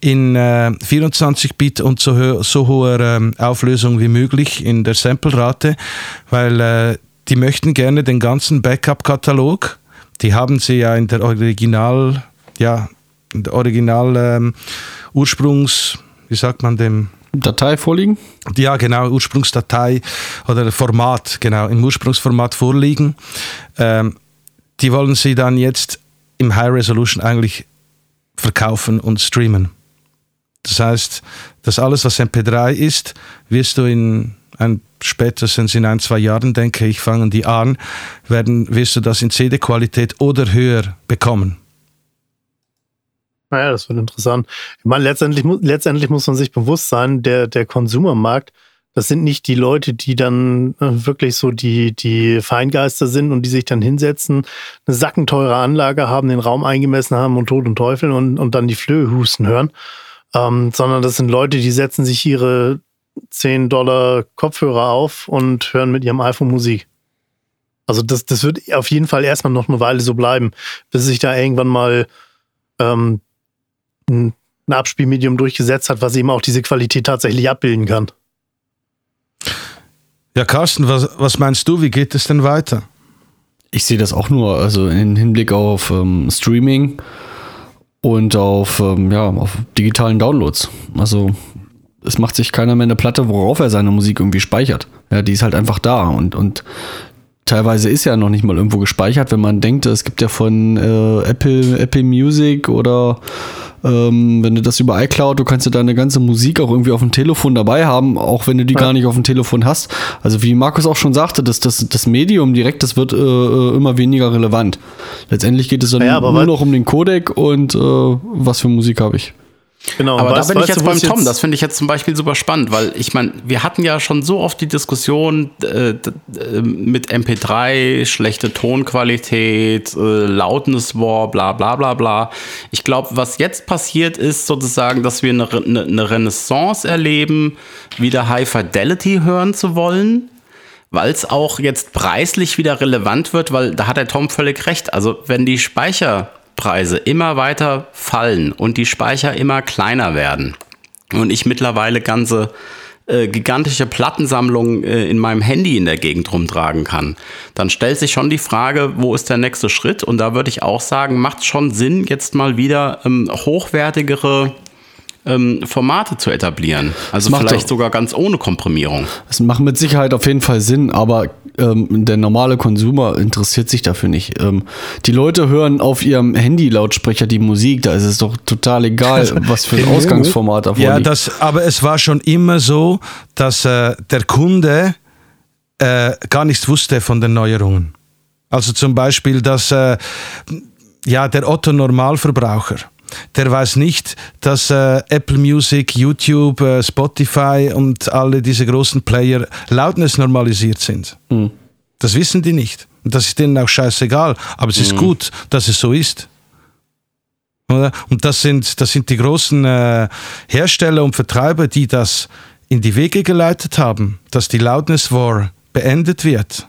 in äh, 24-Bit und so, so hoher äh, Auflösung wie möglich in der Samplerate, weil äh, die möchten gerne den ganzen Backup-Katalog, die haben sie ja in der Original, ja, in der Original ähm, Ursprungs, wie sagt man dem? Datei vorliegen? Ja, genau, Ursprungsdatei oder Format, genau, im Ursprungsformat vorliegen. Ähm, die wollen sie dann jetzt im High Resolution eigentlich verkaufen und streamen. Das heißt, dass alles, was MP3 ist, wirst du in ein, spätestens in ein, zwei Jahren, denke ich, fangen die an, werden, wirst du das in CD-Qualität oder höher bekommen. Naja, das wird interessant. Ich meine, letztendlich, letztendlich muss man sich bewusst sein, der, der Konsumermarkt, das sind nicht die Leute, die dann äh, wirklich so die, die Feingeister sind und die sich dann hinsetzen, eine sackenteure Anlage haben, den Raum eingemessen haben und Tod und Teufel und, und dann die Flöhe husten hören. Ähm, sondern das sind Leute, die setzen sich ihre 10 Dollar Kopfhörer auf und hören mit ihrem iPhone Musik. Also das, das wird auf jeden Fall erstmal noch eine Weile so bleiben, bis sich da irgendwann mal ähm, ein Abspielmedium durchgesetzt hat, was eben auch diese Qualität tatsächlich abbilden kann. Ja, Carsten, was, was meinst du, wie geht es denn weiter? Ich sehe das auch nur, also im Hinblick auf ähm, Streaming und auf, ähm, ja, auf digitalen Downloads. Also es macht sich keiner mehr eine Platte, worauf er seine Musik irgendwie speichert. Ja, die ist halt einfach da und, und teilweise ist ja noch nicht mal irgendwo gespeichert, wenn man denkt, es gibt ja von äh, Apple, Apple Music oder ähm, wenn du das über iCloud, du kannst ja deine ganze Musik auch irgendwie auf dem Telefon dabei haben, auch wenn du die ja. gar nicht auf dem Telefon hast. Also wie Markus auch schon sagte, das, das, das Medium direkt, das wird äh, äh immer weniger relevant. Letztendlich geht es dann ja, nur noch um den Codec und äh, was für Musik habe ich. Genau, aber weißt, da bin ich jetzt beim Tom. Das finde ich jetzt zum Beispiel super spannend, weil ich meine, wir hatten ja schon so oft die Diskussion äh, mit MP3, schlechte Tonqualität, äh, Loudness War, bla bla bla bla. Ich glaube, was jetzt passiert ist sozusagen, dass wir eine, eine, eine Renaissance erleben, wieder High Fidelity hören zu wollen weil es auch jetzt preislich wieder relevant wird, weil da hat der Tom völlig recht. Also wenn die Speicher Preise immer weiter fallen und die Speicher immer kleiner werden und ich mittlerweile ganze äh, gigantische Plattensammlungen äh, in meinem Handy in der Gegend rumtragen kann, dann stellt sich schon die Frage, wo ist der nächste Schritt? Und da würde ich auch sagen, macht schon Sinn, jetzt mal wieder ähm, hochwertigere ähm, Formate zu etablieren. Also vielleicht sogar ganz ohne Komprimierung. Es macht mit Sicherheit auf jeden Fall Sinn, aber ähm, der normale Konsumer interessiert sich dafür nicht. Ähm, die Leute hören auf ihrem Handy-Lautsprecher die Musik, da ist es doch total egal, <laughs> was für ein Ausgangsformat davon Ja, das, aber es war schon immer so, dass äh, der Kunde äh, gar nichts wusste von den Neuerungen. Also zum Beispiel, dass äh, ja, der Otto Normalverbraucher der weiß nicht, dass äh, Apple Music, YouTube, äh, Spotify und alle diese großen Player Loudness normalisiert sind. Mhm. Das wissen die nicht. Und das ist denen auch scheißegal. Aber es ist mhm. gut, dass es so ist. Oder? Und das sind, das sind die großen äh, Hersteller und Vertreiber, die das in die Wege geleitet haben, dass die Loudness War beendet wird.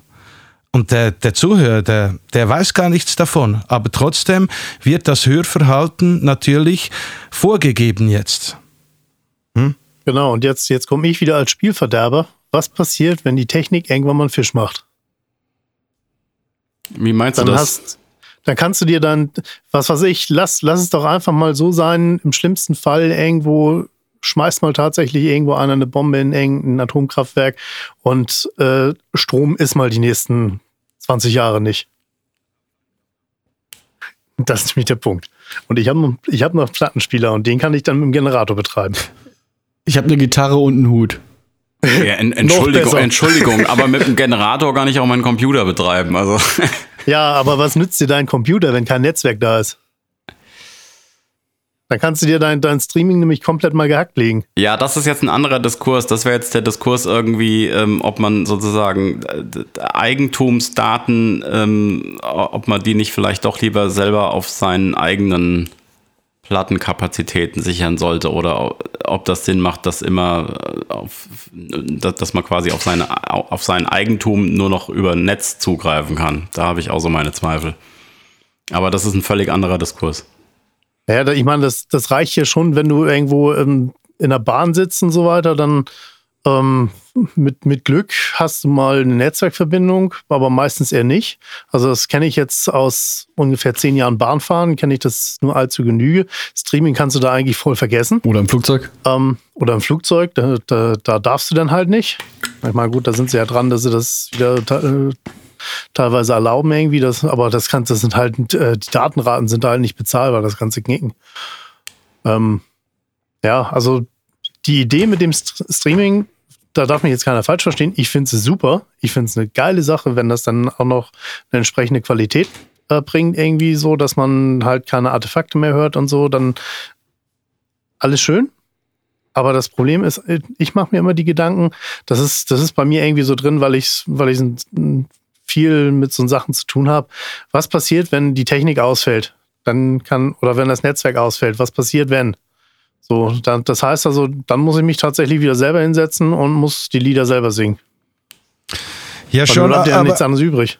Und der, der Zuhörer, der, der weiß gar nichts davon. Aber trotzdem wird das Hörverhalten natürlich vorgegeben jetzt. Hm? Genau, und jetzt, jetzt komme ich wieder als Spielverderber. Was passiert, wenn die Technik irgendwann mal einen Fisch macht? Wie meinst dann du das? Hast, dann kannst du dir dann, was weiß ich, lass, lass es doch einfach mal so sein, im schlimmsten Fall irgendwo schmeißt mal tatsächlich irgendwo einer eine Bombe in irgendein Atomkraftwerk und äh, Strom ist mal die nächsten 20 Jahre nicht. Das ist nämlich der Punkt. Und ich habe noch, hab noch Plattenspieler und den kann ich dann mit dem Generator betreiben. Ich habe eine Gitarre und einen Hut. Ja, en Entschuldigung, Entschuldigung, <laughs> aber mit dem Generator kann ich auch meinen Computer betreiben. Also. Ja, aber was nützt dir dein Computer, wenn kein Netzwerk da ist? Dann kannst du dir dein, dein Streaming nämlich komplett mal gehackt legen. Ja, das ist jetzt ein anderer Diskurs. Das wäre jetzt der Diskurs irgendwie, ähm, ob man sozusagen äh, Eigentumsdaten, ähm, ob man die nicht vielleicht doch lieber selber auf seinen eigenen Plattenkapazitäten sichern sollte oder ob das Sinn macht, dass immer auf, dass man quasi auf, seine, auf sein Eigentum nur noch über Netz zugreifen kann. Da habe ich auch so meine Zweifel. Aber das ist ein völlig anderer Diskurs. Ja, ich meine, das, das reicht ja schon, wenn du irgendwo ähm, in der Bahn sitzt und so weiter, dann ähm, mit, mit Glück hast du mal eine Netzwerkverbindung, aber meistens eher nicht. Also das kenne ich jetzt aus ungefähr zehn Jahren Bahnfahren, kenne ich das nur allzu genüge. Streaming kannst du da eigentlich voll vergessen. Oder im Flugzeug. Ähm, oder im Flugzeug, da, da, da, darfst du dann halt nicht. Ich meine, gut, da sind sie ja dran, dass sie das wieder äh, teilweise erlauben irgendwie, das, aber das das sind halt, äh, die Datenraten sind halt nicht bezahlbar, das du knicken. Ähm, ja, also die Idee mit dem St Streaming, da darf mich jetzt keiner falsch verstehen. Ich finde es super. Ich finde es eine geile Sache, wenn das dann auch noch eine entsprechende Qualität äh, bringt, irgendwie so, dass man halt keine Artefakte mehr hört und so. Dann alles schön. Aber das Problem ist, ich mache mir immer die Gedanken, das ist, das ist bei mir irgendwie so drin, weil ich, weil ich viel mit so Sachen zu tun habe. Was passiert, wenn die Technik ausfällt? Dann kann, oder wenn das Netzwerk ausfällt, was passiert, wenn? So, dann, das heißt also, dann muss ich mich tatsächlich wieder selber hinsetzen und muss die Lieder selber singen. Ja, Weil schon. Dann bleibt ja nichts anderes übrig.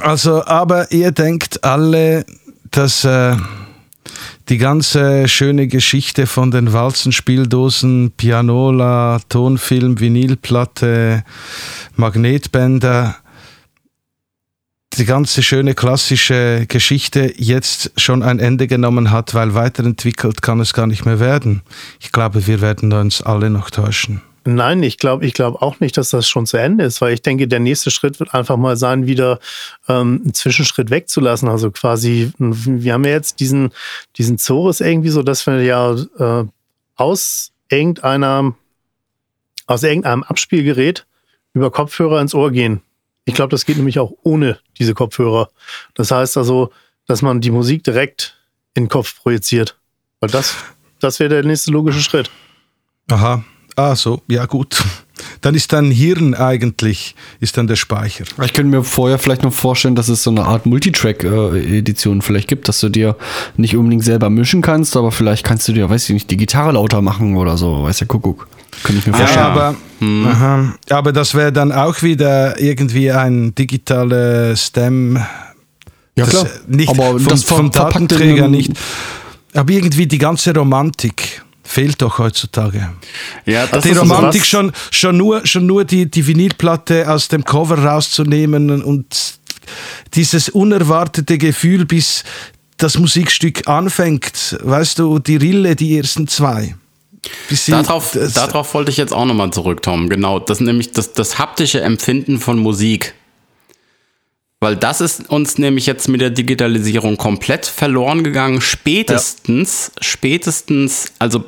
Also, aber ihr denkt alle, dass äh, die ganze schöne Geschichte von den Walzenspieldosen, Pianola, Tonfilm, Vinylplatte, Magnetbänder, die ganze schöne klassische Geschichte jetzt schon ein Ende genommen hat, weil weiterentwickelt kann es gar nicht mehr werden. Ich glaube, wir werden uns alle noch täuschen. Nein, ich glaube ich glaube auch nicht, dass das schon zu Ende ist, weil ich denke, der nächste Schritt wird einfach mal sein, wieder ähm, einen Zwischenschritt wegzulassen. Also quasi, wir haben ja jetzt diesen, diesen Zores irgendwie so, dass wir ja äh, aus irgendeiner, aus irgendeinem Abspielgerät über Kopfhörer ins Ohr gehen. Ich glaube, das geht nämlich auch ohne diese Kopfhörer. Das heißt also, dass man die Musik direkt in den Kopf projiziert. Weil das, das wäre der nächste logische Schritt. Aha. Ah, so, ja gut. Dann ist dein Hirn eigentlich, ist dann der Speicher. Ich könnte mir vorher vielleicht noch vorstellen, dass es so eine Art Multitrack-Edition vielleicht gibt, dass du dir nicht unbedingt selber mischen kannst, aber vielleicht kannst du dir, weiß ich nicht, die Gitarre lauter machen oder so, weiß der Kuckuck. Könnte ich mir vorstellen. Ja, aber, aha, aber das wäre dann auch wieder irgendwie ein digitaler Stem. Ja, klar. Nicht Aber vom, das vom Datenträger nicht. Aber irgendwie die ganze Romantik fehlt doch heutzutage. Ja, das die ist Romantik was- schon, schon nur, schon nur die, die Vinylplatte aus dem Cover rauszunehmen und dieses unerwartete Gefühl, bis das Musikstück anfängt. Weißt du, die Rille, die ersten zwei. Darauf, darauf wollte ich jetzt auch nochmal zurück, Tom. Genau, das nämlich das, das haptische Empfinden von Musik. Weil das ist uns nämlich jetzt mit der Digitalisierung komplett verloren gegangen. Spätestens, spätestens, also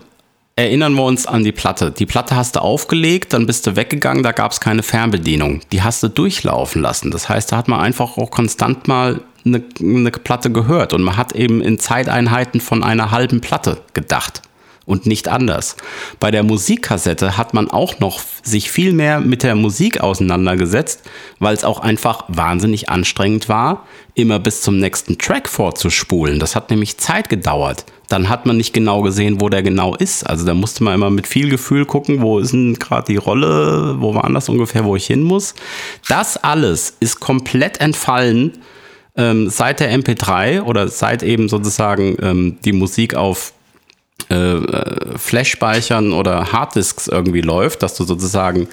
erinnern wir uns an die Platte. Die Platte hast du aufgelegt, dann bist du weggegangen, da gab es keine Fernbedienung. Die hast du durchlaufen lassen. Das heißt, da hat man einfach auch konstant mal eine, eine Platte gehört. Und man hat eben in Zeiteinheiten von einer halben Platte gedacht und nicht anders. Bei der Musikkassette hat man auch noch sich viel mehr mit der Musik auseinandergesetzt, weil es auch einfach wahnsinnig anstrengend war, immer bis zum nächsten Track vorzuspulen. Das hat nämlich Zeit gedauert. Dann hat man nicht genau gesehen, wo der genau ist. Also da musste man immer mit viel Gefühl gucken, wo ist denn gerade die Rolle, wo war das ungefähr, wo ich hin muss. Das alles ist komplett entfallen ähm, seit der MP3 oder seit eben sozusagen ähm, die Musik auf äh, Flash-Speichern oder Harddisks irgendwie läuft, dass du sozusagen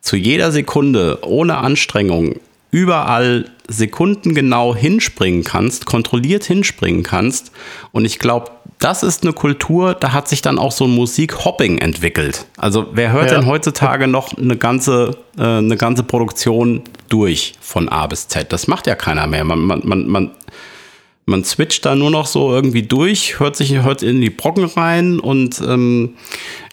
zu jeder Sekunde ohne Anstrengung überall sekundengenau hinspringen kannst, kontrolliert hinspringen kannst. Und ich glaube, das ist eine Kultur, da hat sich dann auch so ein Musikhopping entwickelt. Also wer hört Ja. denn heutzutage noch eine ganze, äh, eine ganze Produktion durch von A bis Z? Das macht ja keiner mehr. Man, man, man, man, man switcht da nur noch so irgendwie durch, hört sich hört in die Brocken rein und ähm,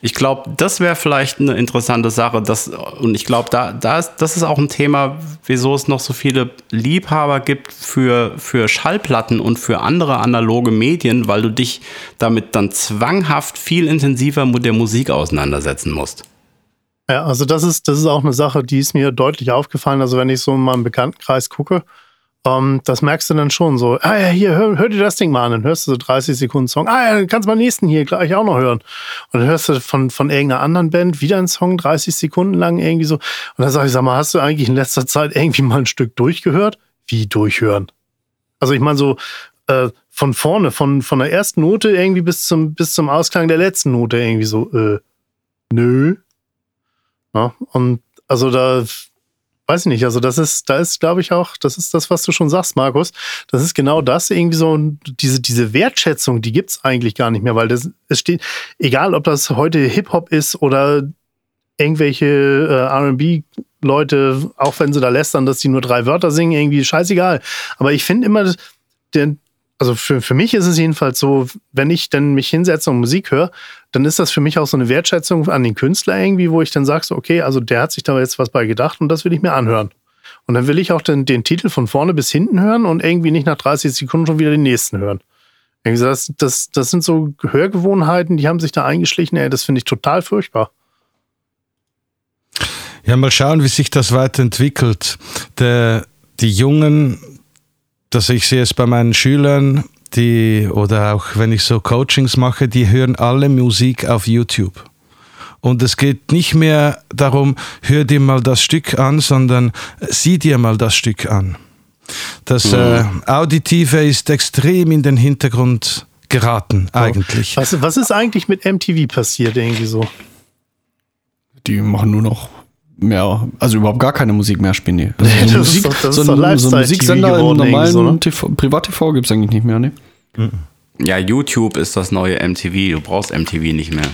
ich glaube, das wäre vielleicht eine interessante Sache. Dass, und ich glaube, da, da ist, das ist auch ein Thema, wieso es noch so viele Liebhaber gibt für, für Schallplatten und für andere analoge Medien, weil du dich damit dann zwanghaft viel intensiver mit der Musik auseinandersetzen musst. Ja, also das ist, das ist auch eine Sache, die ist mir deutlich aufgefallen. Also wenn ich so in meinem Bekanntenkreis gucke, ähm, das merkst du dann schon so. Ah ja, hier, hör, hör dir das Ding mal an. Dann hörst du so 30 Sekunden Song. Ah ja, dann kannst du mal nächsten hier gleich auch noch hören. Und dann hörst du von, von irgendeiner anderen Band wieder einen Song, 30 Sekunden lang irgendwie so. Und dann sag ich, sag mal, hast du eigentlich in letzter Zeit irgendwie mal ein Stück durchgehört? Wie durchhören? Also ich meine so, äh, von vorne, von, von der ersten Note irgendwie bis zum, bis zum Ausklang der letzten Note irgendwie so, äh, nö. Ja, und also da weiß ich nicht, also das ist, da ist, glaube ich, auch, das ist das, was du schon sagst, Markus. Das ist genau das, irgendwie so, diese, diese Wertschätzung, die gibt's eigentlich gar nicht mehr, weil das, es steht, egal ob das heute Hip-Hop ist oder irgendwelche äh, RB-Leute, auch wenn sie da lästern, dass die nur drei Wörter singen, irgendwie scheißegal. Aber ich finde immer, der, also für, für mich ist es jedenfalls so, wenn ich dann mich hinsetze und Musik höre, dann ist das für mich auch so eine Wertschätzung an den Künstler irgendwie, wo ich dann sage, so, okay, also der hat sich da jetzt was bei gedacht und das will ich mir anhören. Und dann will ich auch den, den Titel von vorne bis hinten hören und irgendwie nicht nach 30 Sekunden schon wieder den nächsten hören. Das, das, das sind so Hörgewohnheiten, die haben sich da eingeschlichen, ey, das finde ich total furchtbar. Ja, mal schauen, wie sich das weiterentwickelt. Der, die Jungen dass ich sehe es bei meinen Schülern, die, oder auch wenn ich so Coachings mache, die hören alle Musik auf YouTube. Und es geht nicht mehr darum, hör dir mal das Stück an, sondern sieh dir mal das Stück an. Das mhm. äh, Auditive ist extrem in den Hintergrund geraten, eigentlich. Was, was ist eigentlich mit MTV passiert, irgendwie so? Die machen nur noch mehr, also überhaupt gar keine Musik mehr spielen. Nee. <laughs> Also so, Musik, doch, so, ein, so ein Musiksender im normalen so, ne? Privat-TV gibt es eigentlich nicht mehr, ne? Ja, YouTube ist das neue MTV. Du brauchst MTV nicht mehr.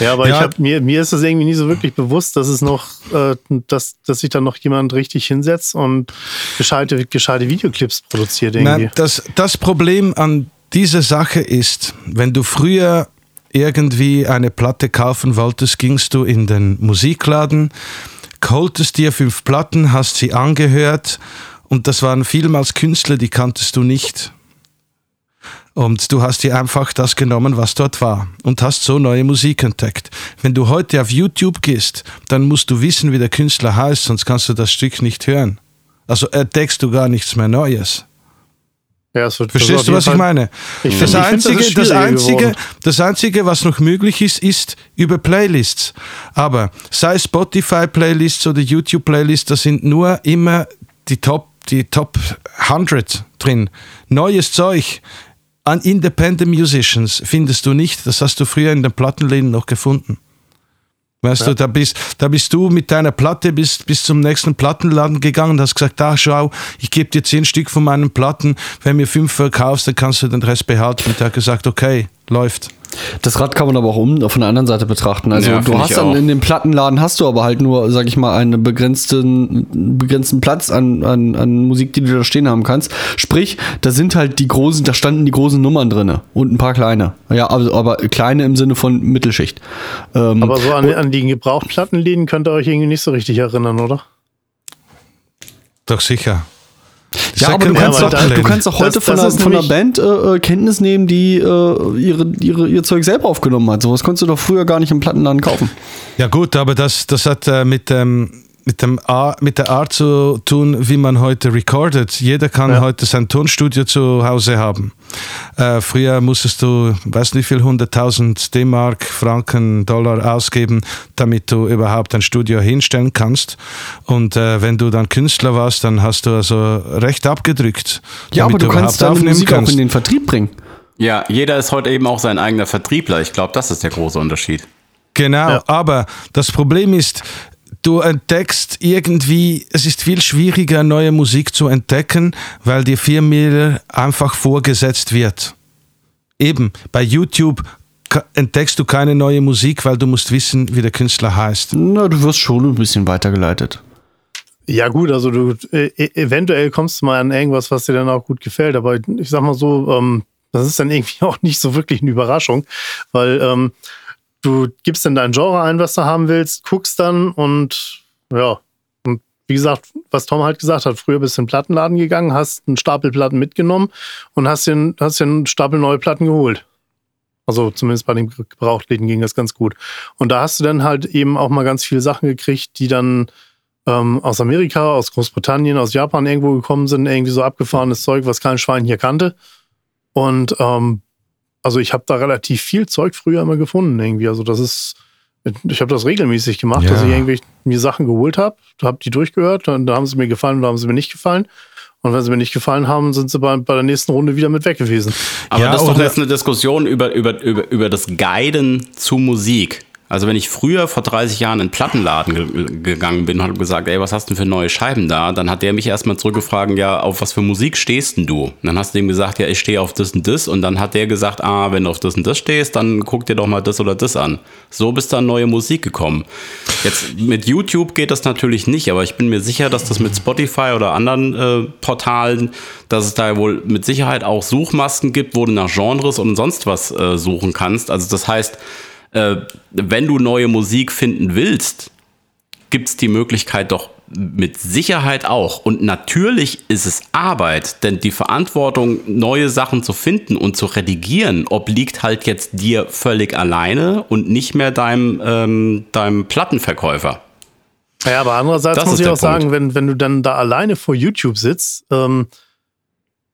Ja, aber ja. ich hab, mir, mir ist das irgendwie nie so wirklich bewusst, dass es noch, äh, dass, dass sich da noch jemand richtig hinsetzt und gescheite, gescheite Videoclips produziert irgendwie. Nein, das, das Problem an dieser Sache ist, wenn du früher irgendwie eine Platte kaufen wolltest, gingst du in den Musikladen, holtest dir fünf Platten, hast sie angehört und das waren vielmals Künstler, die kanntest du nicht. Und du hast dir einfach das genommen, was dort war und hast so neue Musik entdeckt. Wenn du heute auf YouTube gehst, dann musst du wissen, wie der Künstler heißt, sonst kannst du das Stück nicht hören. Also entdeckst du gar nichts mehr Neues. Ja, Verstehst du, was ich meine? Ich das, find, einzige, das, das, einzige, das einzige, was noch möglich ist, ist über Playlists. Aber sei Spotify-Playlists oder YouTube-Playlists, da sind nur immer die Top, die Top 100 drin. Neues Zeug an Independent Musicians findest du nicht. Das hast du früher in den Plattenläden noch gefunden. Weißt ja. du, da bist, da bist du mit deiner Platte bis, bis zum nächsten Plattenladen gegangen und hast gesagt, ah, schau, ich gebe dir zehn Stück von meinen Platten, wenn mir fünf verkaufst, dann kannst du den Rest behalten. Und der hat gesagt, okay, läuft. Das Rad kann man aber auch um, von der anderen Seite betrachten. Also ja, du hast dann in dem Plattenladen hast du aber halt nur, sag ich mal, einen begrenzten, begrenzten Platz an, an, an Musik, die du da stehen haben kannst. Sprich, da sind halt die großen, da standen die großen Nummern drin und ein paar kleine. Ja, aber, aber kleine im Sinne von Mittelschicht. Ähm, aber so an, an die Gebrauchtplattenläden könnt ihr euch irgendwie nicht so richtig erinnern, oder? Doch sicher. Ja, aber du kannst, doch, du kannst doch heute das, von, das einer, von einer Band äh, äh, Kenntnis nehmen, die äh, ihre, ihre, ihr Zeug selber aufgenommen hat. Sowas konntest du doch früher gar nicht im Plattenladen kaufen. Ja gut, aber das, das hat äh, mit ähm, mit, dem mit der Art zu tun, wie man heute recordet. Jeder kann ja. heute sein Tonstudio zu Hause haben. Äh, früher musstest du, weiß nicht wie viel, 100.000 D-Mark, Franken, Dollar ausgeben, damit du überhaupt ein Studio hinstellen kannst. Und äh, wenn du dann Künstler warst, dann hast du also recht abgedrückt. Ja, aber du, du kannst deine Musik kannst. auch in den Vertrieb bringen. Ja, jeder ist heute eben auch sein eigener Vertriebler. Ich glaube, das ist der große Unterschied. Genau, ja. aber das Problem ist, du entdeckst irgendwie, es ist viel schwieriger, neue Musik zu entdecken, weil dir viel mehr einfach vorgesetzt wird. Eben, bei YouTube entdeckst du keine neue Musik, weil du musst wissen, wie der Künstler heißt. Na, du wirst schon ein bisschen weitergeleitet. Ja, gut, also du äh, eventuell kommst du mal an irgendwas, was dir dann auch gut gefällt, aber ich sag mal so, ähm, das ist dann irgendwie <laughs> auch nicht so wirklich eine Überraschung, weil ähm, du gibst dann dein Genre ein, was du haben willst, guckst dann und ja. Und wie gesagt, was Tom halt gesagt hat, früher bist du in den Plattenladen gegangen, hast einen Stapel Platten mitgenommen und hast den, hast den Stapel neue Platten geholt. Also zumindest bei den Gebrauchtläden ging das ganz gut. Und da hast du dann halt eben auch mal ganz viele Sachen gekriegt, die dann ähm, aus Amerika, aus Großbritannien, aus Japan irgendwo gekommen sind, irgendwie so abgefahrenes Zeug, was kein Schwein hier kannte. Und ähm, also ich habe da relativ viel Zeug früher immer gefunden irgendwie. Also das ist, ich habe das regelmäßig gemacht, Ja. dass ich irgendwie mir Sachen geholt habe, habe die durchgehört, dann da haben sie mir gefallen oder haben sie mir nicht gefallen. Und wenn sie mir nicht gefallen haben, sind sie bei, bei der nächsten Runde wieder mit weg gewesen. Aber Ja, das ist doch jetzt eine Diskussion über, über, über, über das Guiden zu Musik. Also wenn ich früher vor 30 Jahren in einen Plattenladen ge gegangen bin und habe gesagt, ey, was hast du denn für neue Scheiben da? Dann hat der mich erstmal zurückgefragt, ja, auf was für Musik stehst denn du? Und dann hast du ihm gesagt, ja, ich stehe auf das und das. Und dann hat der gesagt, ah, wenn du auf das und das stehst, dann guck dir doch mal das oder das an. So bist du an neue Musik gekommen. Jetzt mit YouTube geht das natürlich nicht, aber ich bin mir sicher, dass das mit Spotify oder anderen äh, Portalen, dass es da wohl mit Sicherheit auch Suchmasken gibt, wo du nach Genres und sonst was äh, suchen kannst. Also das heißt, äh, wenn du neue Musik finden willst, gibt es die Möglichkeit doch mit Sicherheit auch. Und natürlich ist es Arbeit, denn die Verantwortung, neue Sachen zu finden und zu redigieren, obliegt halt jetzt dir völlig alleine und nicht mehr deinem, ähm, deinem Plattenverkäufer. Ja, aber andererseits Das muss ich auch sagen, wenn, wenn du dann da alleine vor YouTube sitzt, ähm,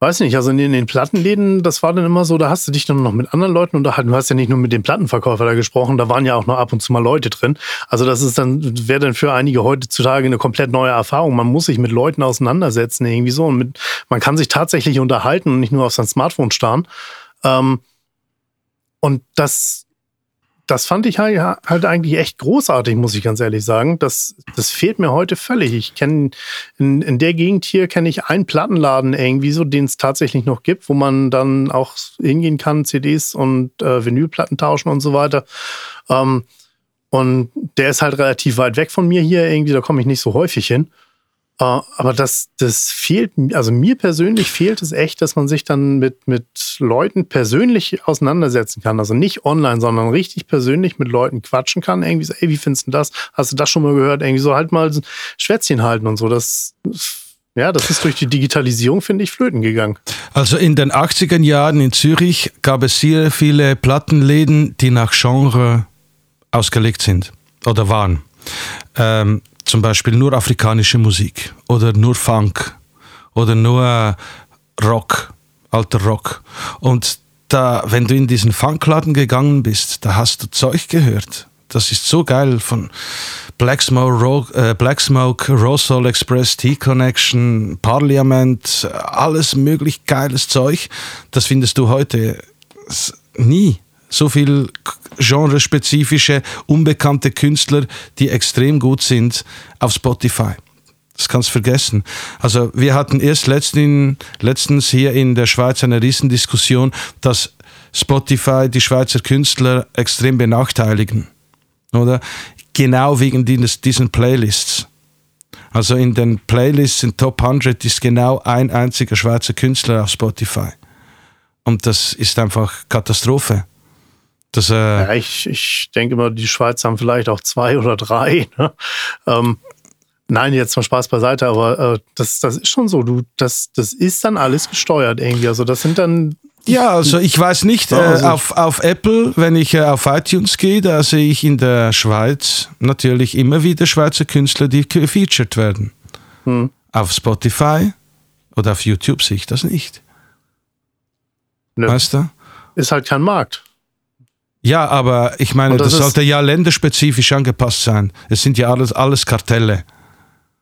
weiß nicht, also in den, Plattenläden, das war dann immer so, da hast du dich dann noch mit anderen Leuten unterhalten. Du hast ja nicht nur mit dem Plattenverkäufer da gesprochen, da waren ja auch noch ab und zu mal Leute drin. Also das ist dann, wäre dann für einige heutzutage eine komplett neue Erfahrung. Man muss sich mit Leuten auseinandersetzen, irgendwie so. Und mit, man kann sich tatsächlich unterhalten und nicht nur auf sein Smartphone starren. Ähm, und das, das fand ich halt, halt eigentlich echt großartig, muss ich ganz ehrlich sagen. Das, das fehlt mir heute völlig. Ich kenne in, in der Gegend hier kenne ich einen Plattenladen irgendwie so, den es tatsächlich noch gibt, wo man dann auch hingehen kann, CDs und äh, Vinylplatten tauschen und so weiter. Ähm, und der ist halt relativ weit weg von mir hier irgendwie, da komme ich nicht so häufig hin. Äh, aber das, das fehlt, also mir persönlich fehlt es echt, dass man sich dann mit, mit Leuten persönlich auseinandersetzen kann. Also nicht online, sondern richtig persönlich mit Leuten quatschen kann. Irgendwie so, ey, wie findest du das? Hast du das schon mal gehört? Irgendwie so halt mal ein Schwätzchen halten und so. Das, ja, das ist durch die Digitalisierung, finde ich, flöten gegangen. Also in den 80er Jahren in Zürich gab es sehr viele Plattenläden, die nach Genre ausgelegt sind oder waren. Ähm, zum Beispiel nur afrikanische Musik oder nur Funk oder nur Rock, alter Rock. Und da, wenn du in diesen Funkladen gegangen bist, da hast du Zeug gehört. Das ist so geil von Black Smoke, Ro äh, Black Smoke Raw Soul Express, T-Connection, Parliament, alles möglich geiles Zeug. Das findest du heute nie. So viel genrespezifische, unbekannte Künstler, die extrem gut sind auf Spotify. Das kannst du vergessen. Also wir hatten erst letzten, letztens hier in der Schweiz eine Riesendiskussion, dass Spotify die Schweizer Künstler extrem benachteiligen. Oder? Genau wegen diesen Playlists. Also in den Playlists in Top 100 ist genau ein einziger Schweizer Künstler auf Spotify. Und das ist einfach Katastrophe. Das, äh, Ja, ich, ich denke mal, die Schweiz haben vielleicht auch zwei <laughs> oder drei. Ne? Ähm, nein, jetzt mal Spaß beiseite, aber äh, das, das ist schon so. Du, das, das ist dann alles gesteuert irgendwie. Also das sind dann Ja, also ich weiß nicht, äh, also- auf, auf Apple, wenn ich äh, auf iTunes gehe, da sehe ich in der Schweiz natürlich immer wieder Schweizer Künstler, die gefeatured werden. Hm. Auf Spotify oder auf YouTube sehe ich das nicht. Nö. Weißt du? ist halt kein Markt. Ja, aber ich meine, das das, sollte ja länderspezifisch angepasst sein. Es sind ja alles, alles Kartelle.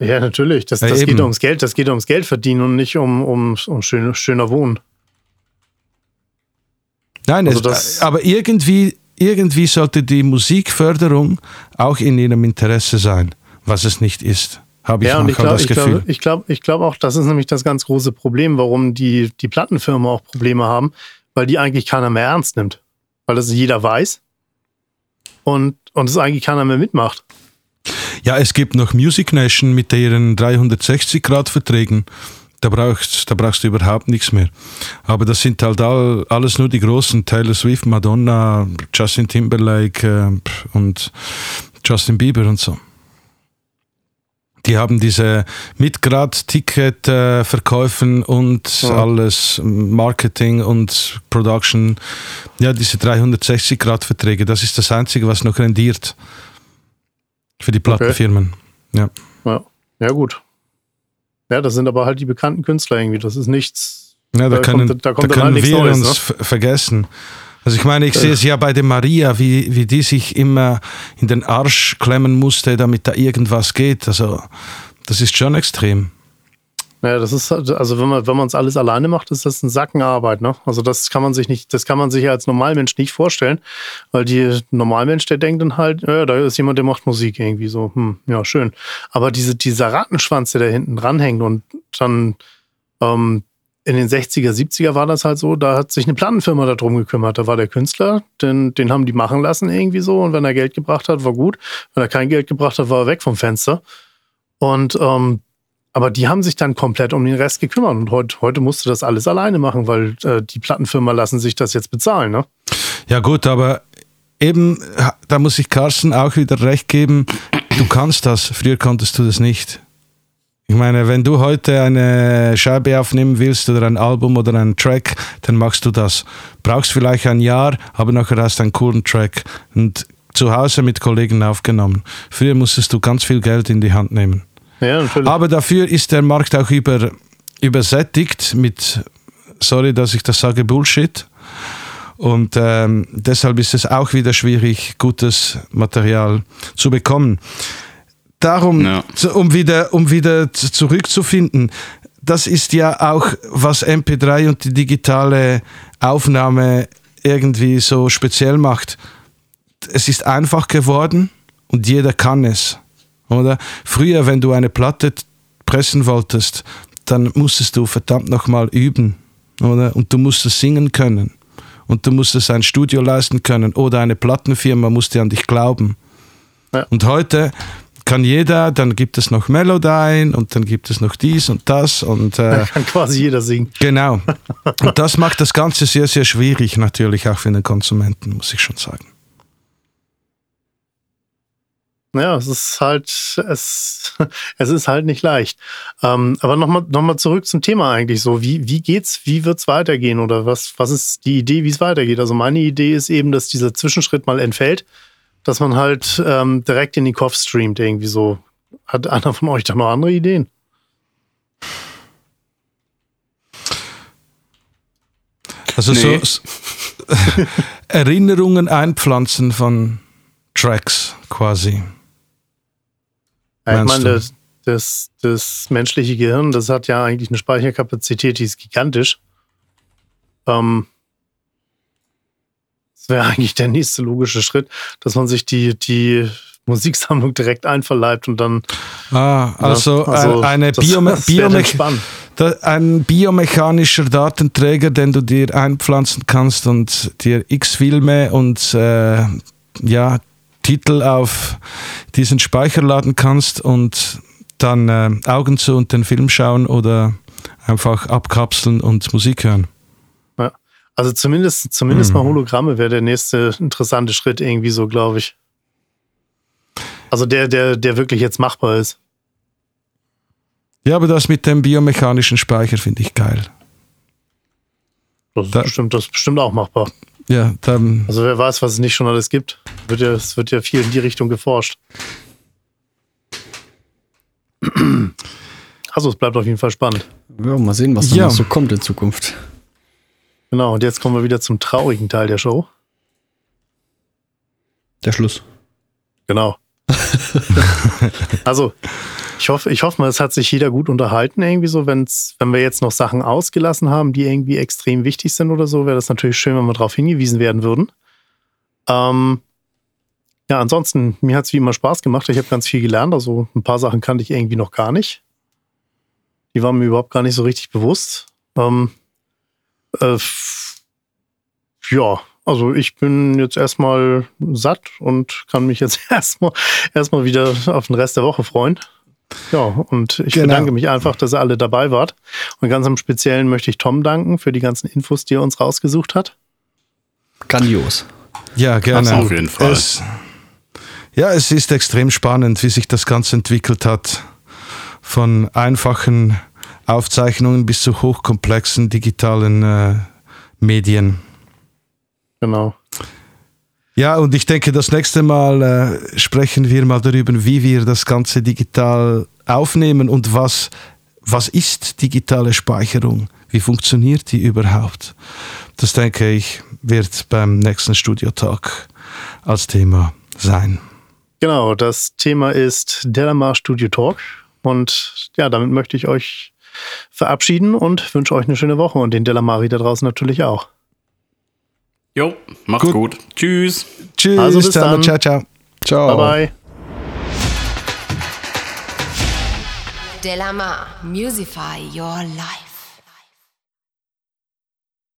Ja, natürlich. Das, Ja, das geht ums Geld, das geht ums Geld verdienen und nicht um, um, um schön, schöner Wohnen. Nein, Also es, aber irgendwie, irgendwie sollte die Musikförderung auch in ihrem Interesse sein, was es nicht ist. Habe ich Ja, und ich glaube das ich Gefühl. glaub, ich glaub, ich glaub auch, das ist nämlich das ganz große Problem, warum die, die Plattenfirmen auch Probleme haben, weil die eigentlich keiner mehr ernst nimmt. Weil das jeder weiß und, und es eigentlich keiner mehr mitmacht. Ja, es gibt noch Music Nation mit ihren 360-Grad-Verträgen. Da brauchst, da brauchst du überhaupt nichts mehr. Aber das sind halt all, alles nur die großen. Taylor Swift, Madonna, Justin Timberlake äh, und Justin Bieber und so. Die haben diese Mitgrad-Ticket-Verkäufen und Ja. alles Marketing und Production. Ja, diese 360-Grad-Verträge, das ist das Einzige, was noch rendiert für die Plattenfirmen. Ja. Ja. Ja, gut. Ja, das sind aber halt die bekannten Künstler irgendwie. Das ist nichts. Ja, da, können, kommt, da kommt da dann halt können nichts wir Neues. uns Ne? ver- vergessen. Also ich meine, ich sehe es ja bei der Maria, wie, wie die sich immer in den Arsch klemmen musste, damit da irgendwas geht. Also das ist schon extrem. Ja, das ist halt- also wenn man wenn man es alles alleine macht, ist das ein Sackenarbeit, ne? Also das kann man sich nicht, das kann man sich als Normalmensch nicht vorstellen, weil die Normalmensch, der denkt dann halt, ja, da ist jemand, der macht Musik irgendwie so, hm, ja schön. Aber diese dieser Rattenschwanz, der da hinten dranhängt und dann ähm, in den 60er, 70er war das halt so, da hat sich eine Plattenfirma darum gekümmert. Da war der Künstler, den, den haben die machen lassen irgendwie so. Und wenn er Geld gebracht hat, war gut. Wenn er kein Geld gebracht hat, war er weg vom Fenster. Und ähm, aber die haben sich dann komplett um den Rest gekümmert. Und heute, heute musst du das alles alleine machen, weil äh, die Plattenfirma lassen sich das jetzt bezahlen, ne? Ja gut, aber eben, da muss ich Carsten auch wieder recht geben, du kannst das, früher konntest du das nicht. Ich meine, wenn du heute eine Scheibe aufnehmen willst oder ein Album oder einen Track, dann machst du das. Brauchst vielleicht ein Jahr, aber nachher hast du einen coolen Track und zu Hause mit Kollegen aufgenommen. Früher musstest du ganz viel Geld in die Hand nehmen. Ja, natürlich. Aber dafür ist der Markt auch über, übersättigt mit, sorry, dass ich das sage, Bullshit. Und ähm, deshalb ist es auch wieder schwierig, gutes Material zu bekommen. Darum, Ja. zu- um, wieder, um wieder zurückzufinden, das ist ja auch, was MP3 und die digitale Aufnahme irgendwie so speziell macht. Es ist einfach geworden und jeder kann es. Oder? Früher, wenn du eine Platte pressen wolltest, dann musstest du verdammt nochmal üben. Oder? Und du musstest singen können. Und du musstest ein Studio leisten können. Oder eine Plattenfirma musste an dich glauben. Ja. Und heute kann jeder, dann gibt es noch Melodyne und dann gibt es noch dies und das und äh, <laughs> Kann quasi jeder singen. genau. <laughs> Und das macht das Ganze sehr, sehr schwierig, natürlich auch für den Konsumenten, muss ich schon sagen. Ja, es ist halt, es, <laughs> es ist halt nicht leicht. Ähm, aber nochmal noch mal zurück zum Thema eigentlich so. Wie, wie geht's, wie wird's weitergehen oder was, was ist die Idee, wie es weitergeht? Also meine Idee ist eben, dass dieser Zwischenschritt mal entfällt, dass man halt ähm, direkt in die Kopf streamt irgendwie so. Hat einer von euch da noch andere Ideen? Also Nee. so <laughs> Erinnerungen einpflanzen von Tracks quasi. Ja, ich meine, das, das, das menschliche Gehirn, das hat ja eigentlich eine Speicherkapazität, die ist gigantisch. Ähm, das wäre <laughs> eigentlich der nächste logische Schritt, dass man sich die, die Musiksammlung direkt einverleibt und dann Ah, also, also äh, eine Biome <laughs> ein biomechanischer Datenträger, den du dir einpflanzen kannst und dir x Filme und äh, ja, Titel auf diesen Speicher laden kannst und dann äh, Augen zu und den Film schauen oder einfach abkapseln und Musik hören. Also zumindest, zumindest Mhm. mal Hologramme wäre der nächste interessante Schritt irgendwie so, glaube ich. Also der, der, der wirklich jetzt machbar ist. Ja, aber das mit dem biomechanischen Speicher finde ich geil. Das ist, Da- bestimmt, das ist bestimmt auch machbar. Ja, dann, Also wer weiß, was es nicht schon alles gibt. Wird ja, es wird ja viel in die Richtung geforscht. Also es bleibt auf jeden Fall spannend. Ja, mal sehen, was da Ja. noch so kommt in Zukunft. Genau, und jetzt kommen wir wieder zum traurigen Teil der Show. Der Schluss. Genau. <laughs> also, ich hoffe, ich hoffe mal, es hat sich jeder gut unterhalten, irgendwie so, wenn's, wenn wir jetzt noch Sachen ausgelassen haben, die irgendwie extrem wichtig sind oder so, wäre das natürlich schön, wenn wir darauf hingewiesen werden würden. Ähm, ja, ansonsten, mir hat es wie immer Spaß gemacht. Ich habe ganz viel gelernt. Also ein paar Sachen kannte ich irgendwie noch gar nicht. Die waren mir überhaupt gar nicht so richtig bewusst. Ähm, äh, ja, also ich bin jetzt erstmal satt und kann mich jetzt <laughs> erstmal erstmal wieder auf den Rest der Woche freuen. Ja, und ich Genau. bedanke mich einfach, dass ihr alle dabei wart. Und ganz im Speziellen möchte ich Tom danken für die ganzen Infos, die er uns rausgesucht hat. Grandios. ja, gerne. Auf jeden Fall. Es, ja, es ist extrem spannend, wie sich das Ganze entwickelt hat. Von einfachen Aufzeichnungen bis zu hochkomplexen digitalen äh, Medien. Genau. Ja, und ich denke, das nächste Mal äh, sprechen wir mal darüber, wie wir das Ganze digital aufnehmen und was, was ist digitale Speicherung? Wie funktioniert die überhaupt? Das denke ich, wird beim nächsten Studiotag als Thema sein. Genau, das Thema ist Delamar Studio Talk. Und ja, damit möchte ich euch verabschieden und wünsche euch eine schöne Woche und den Delamari da draußen natürlich auch. Jo, macht's gut. gut. Tschüss. Tschüss. Also bis dann. Ciao, ciao. Ciao. Bye, bye. Delamar, Musify Your Life.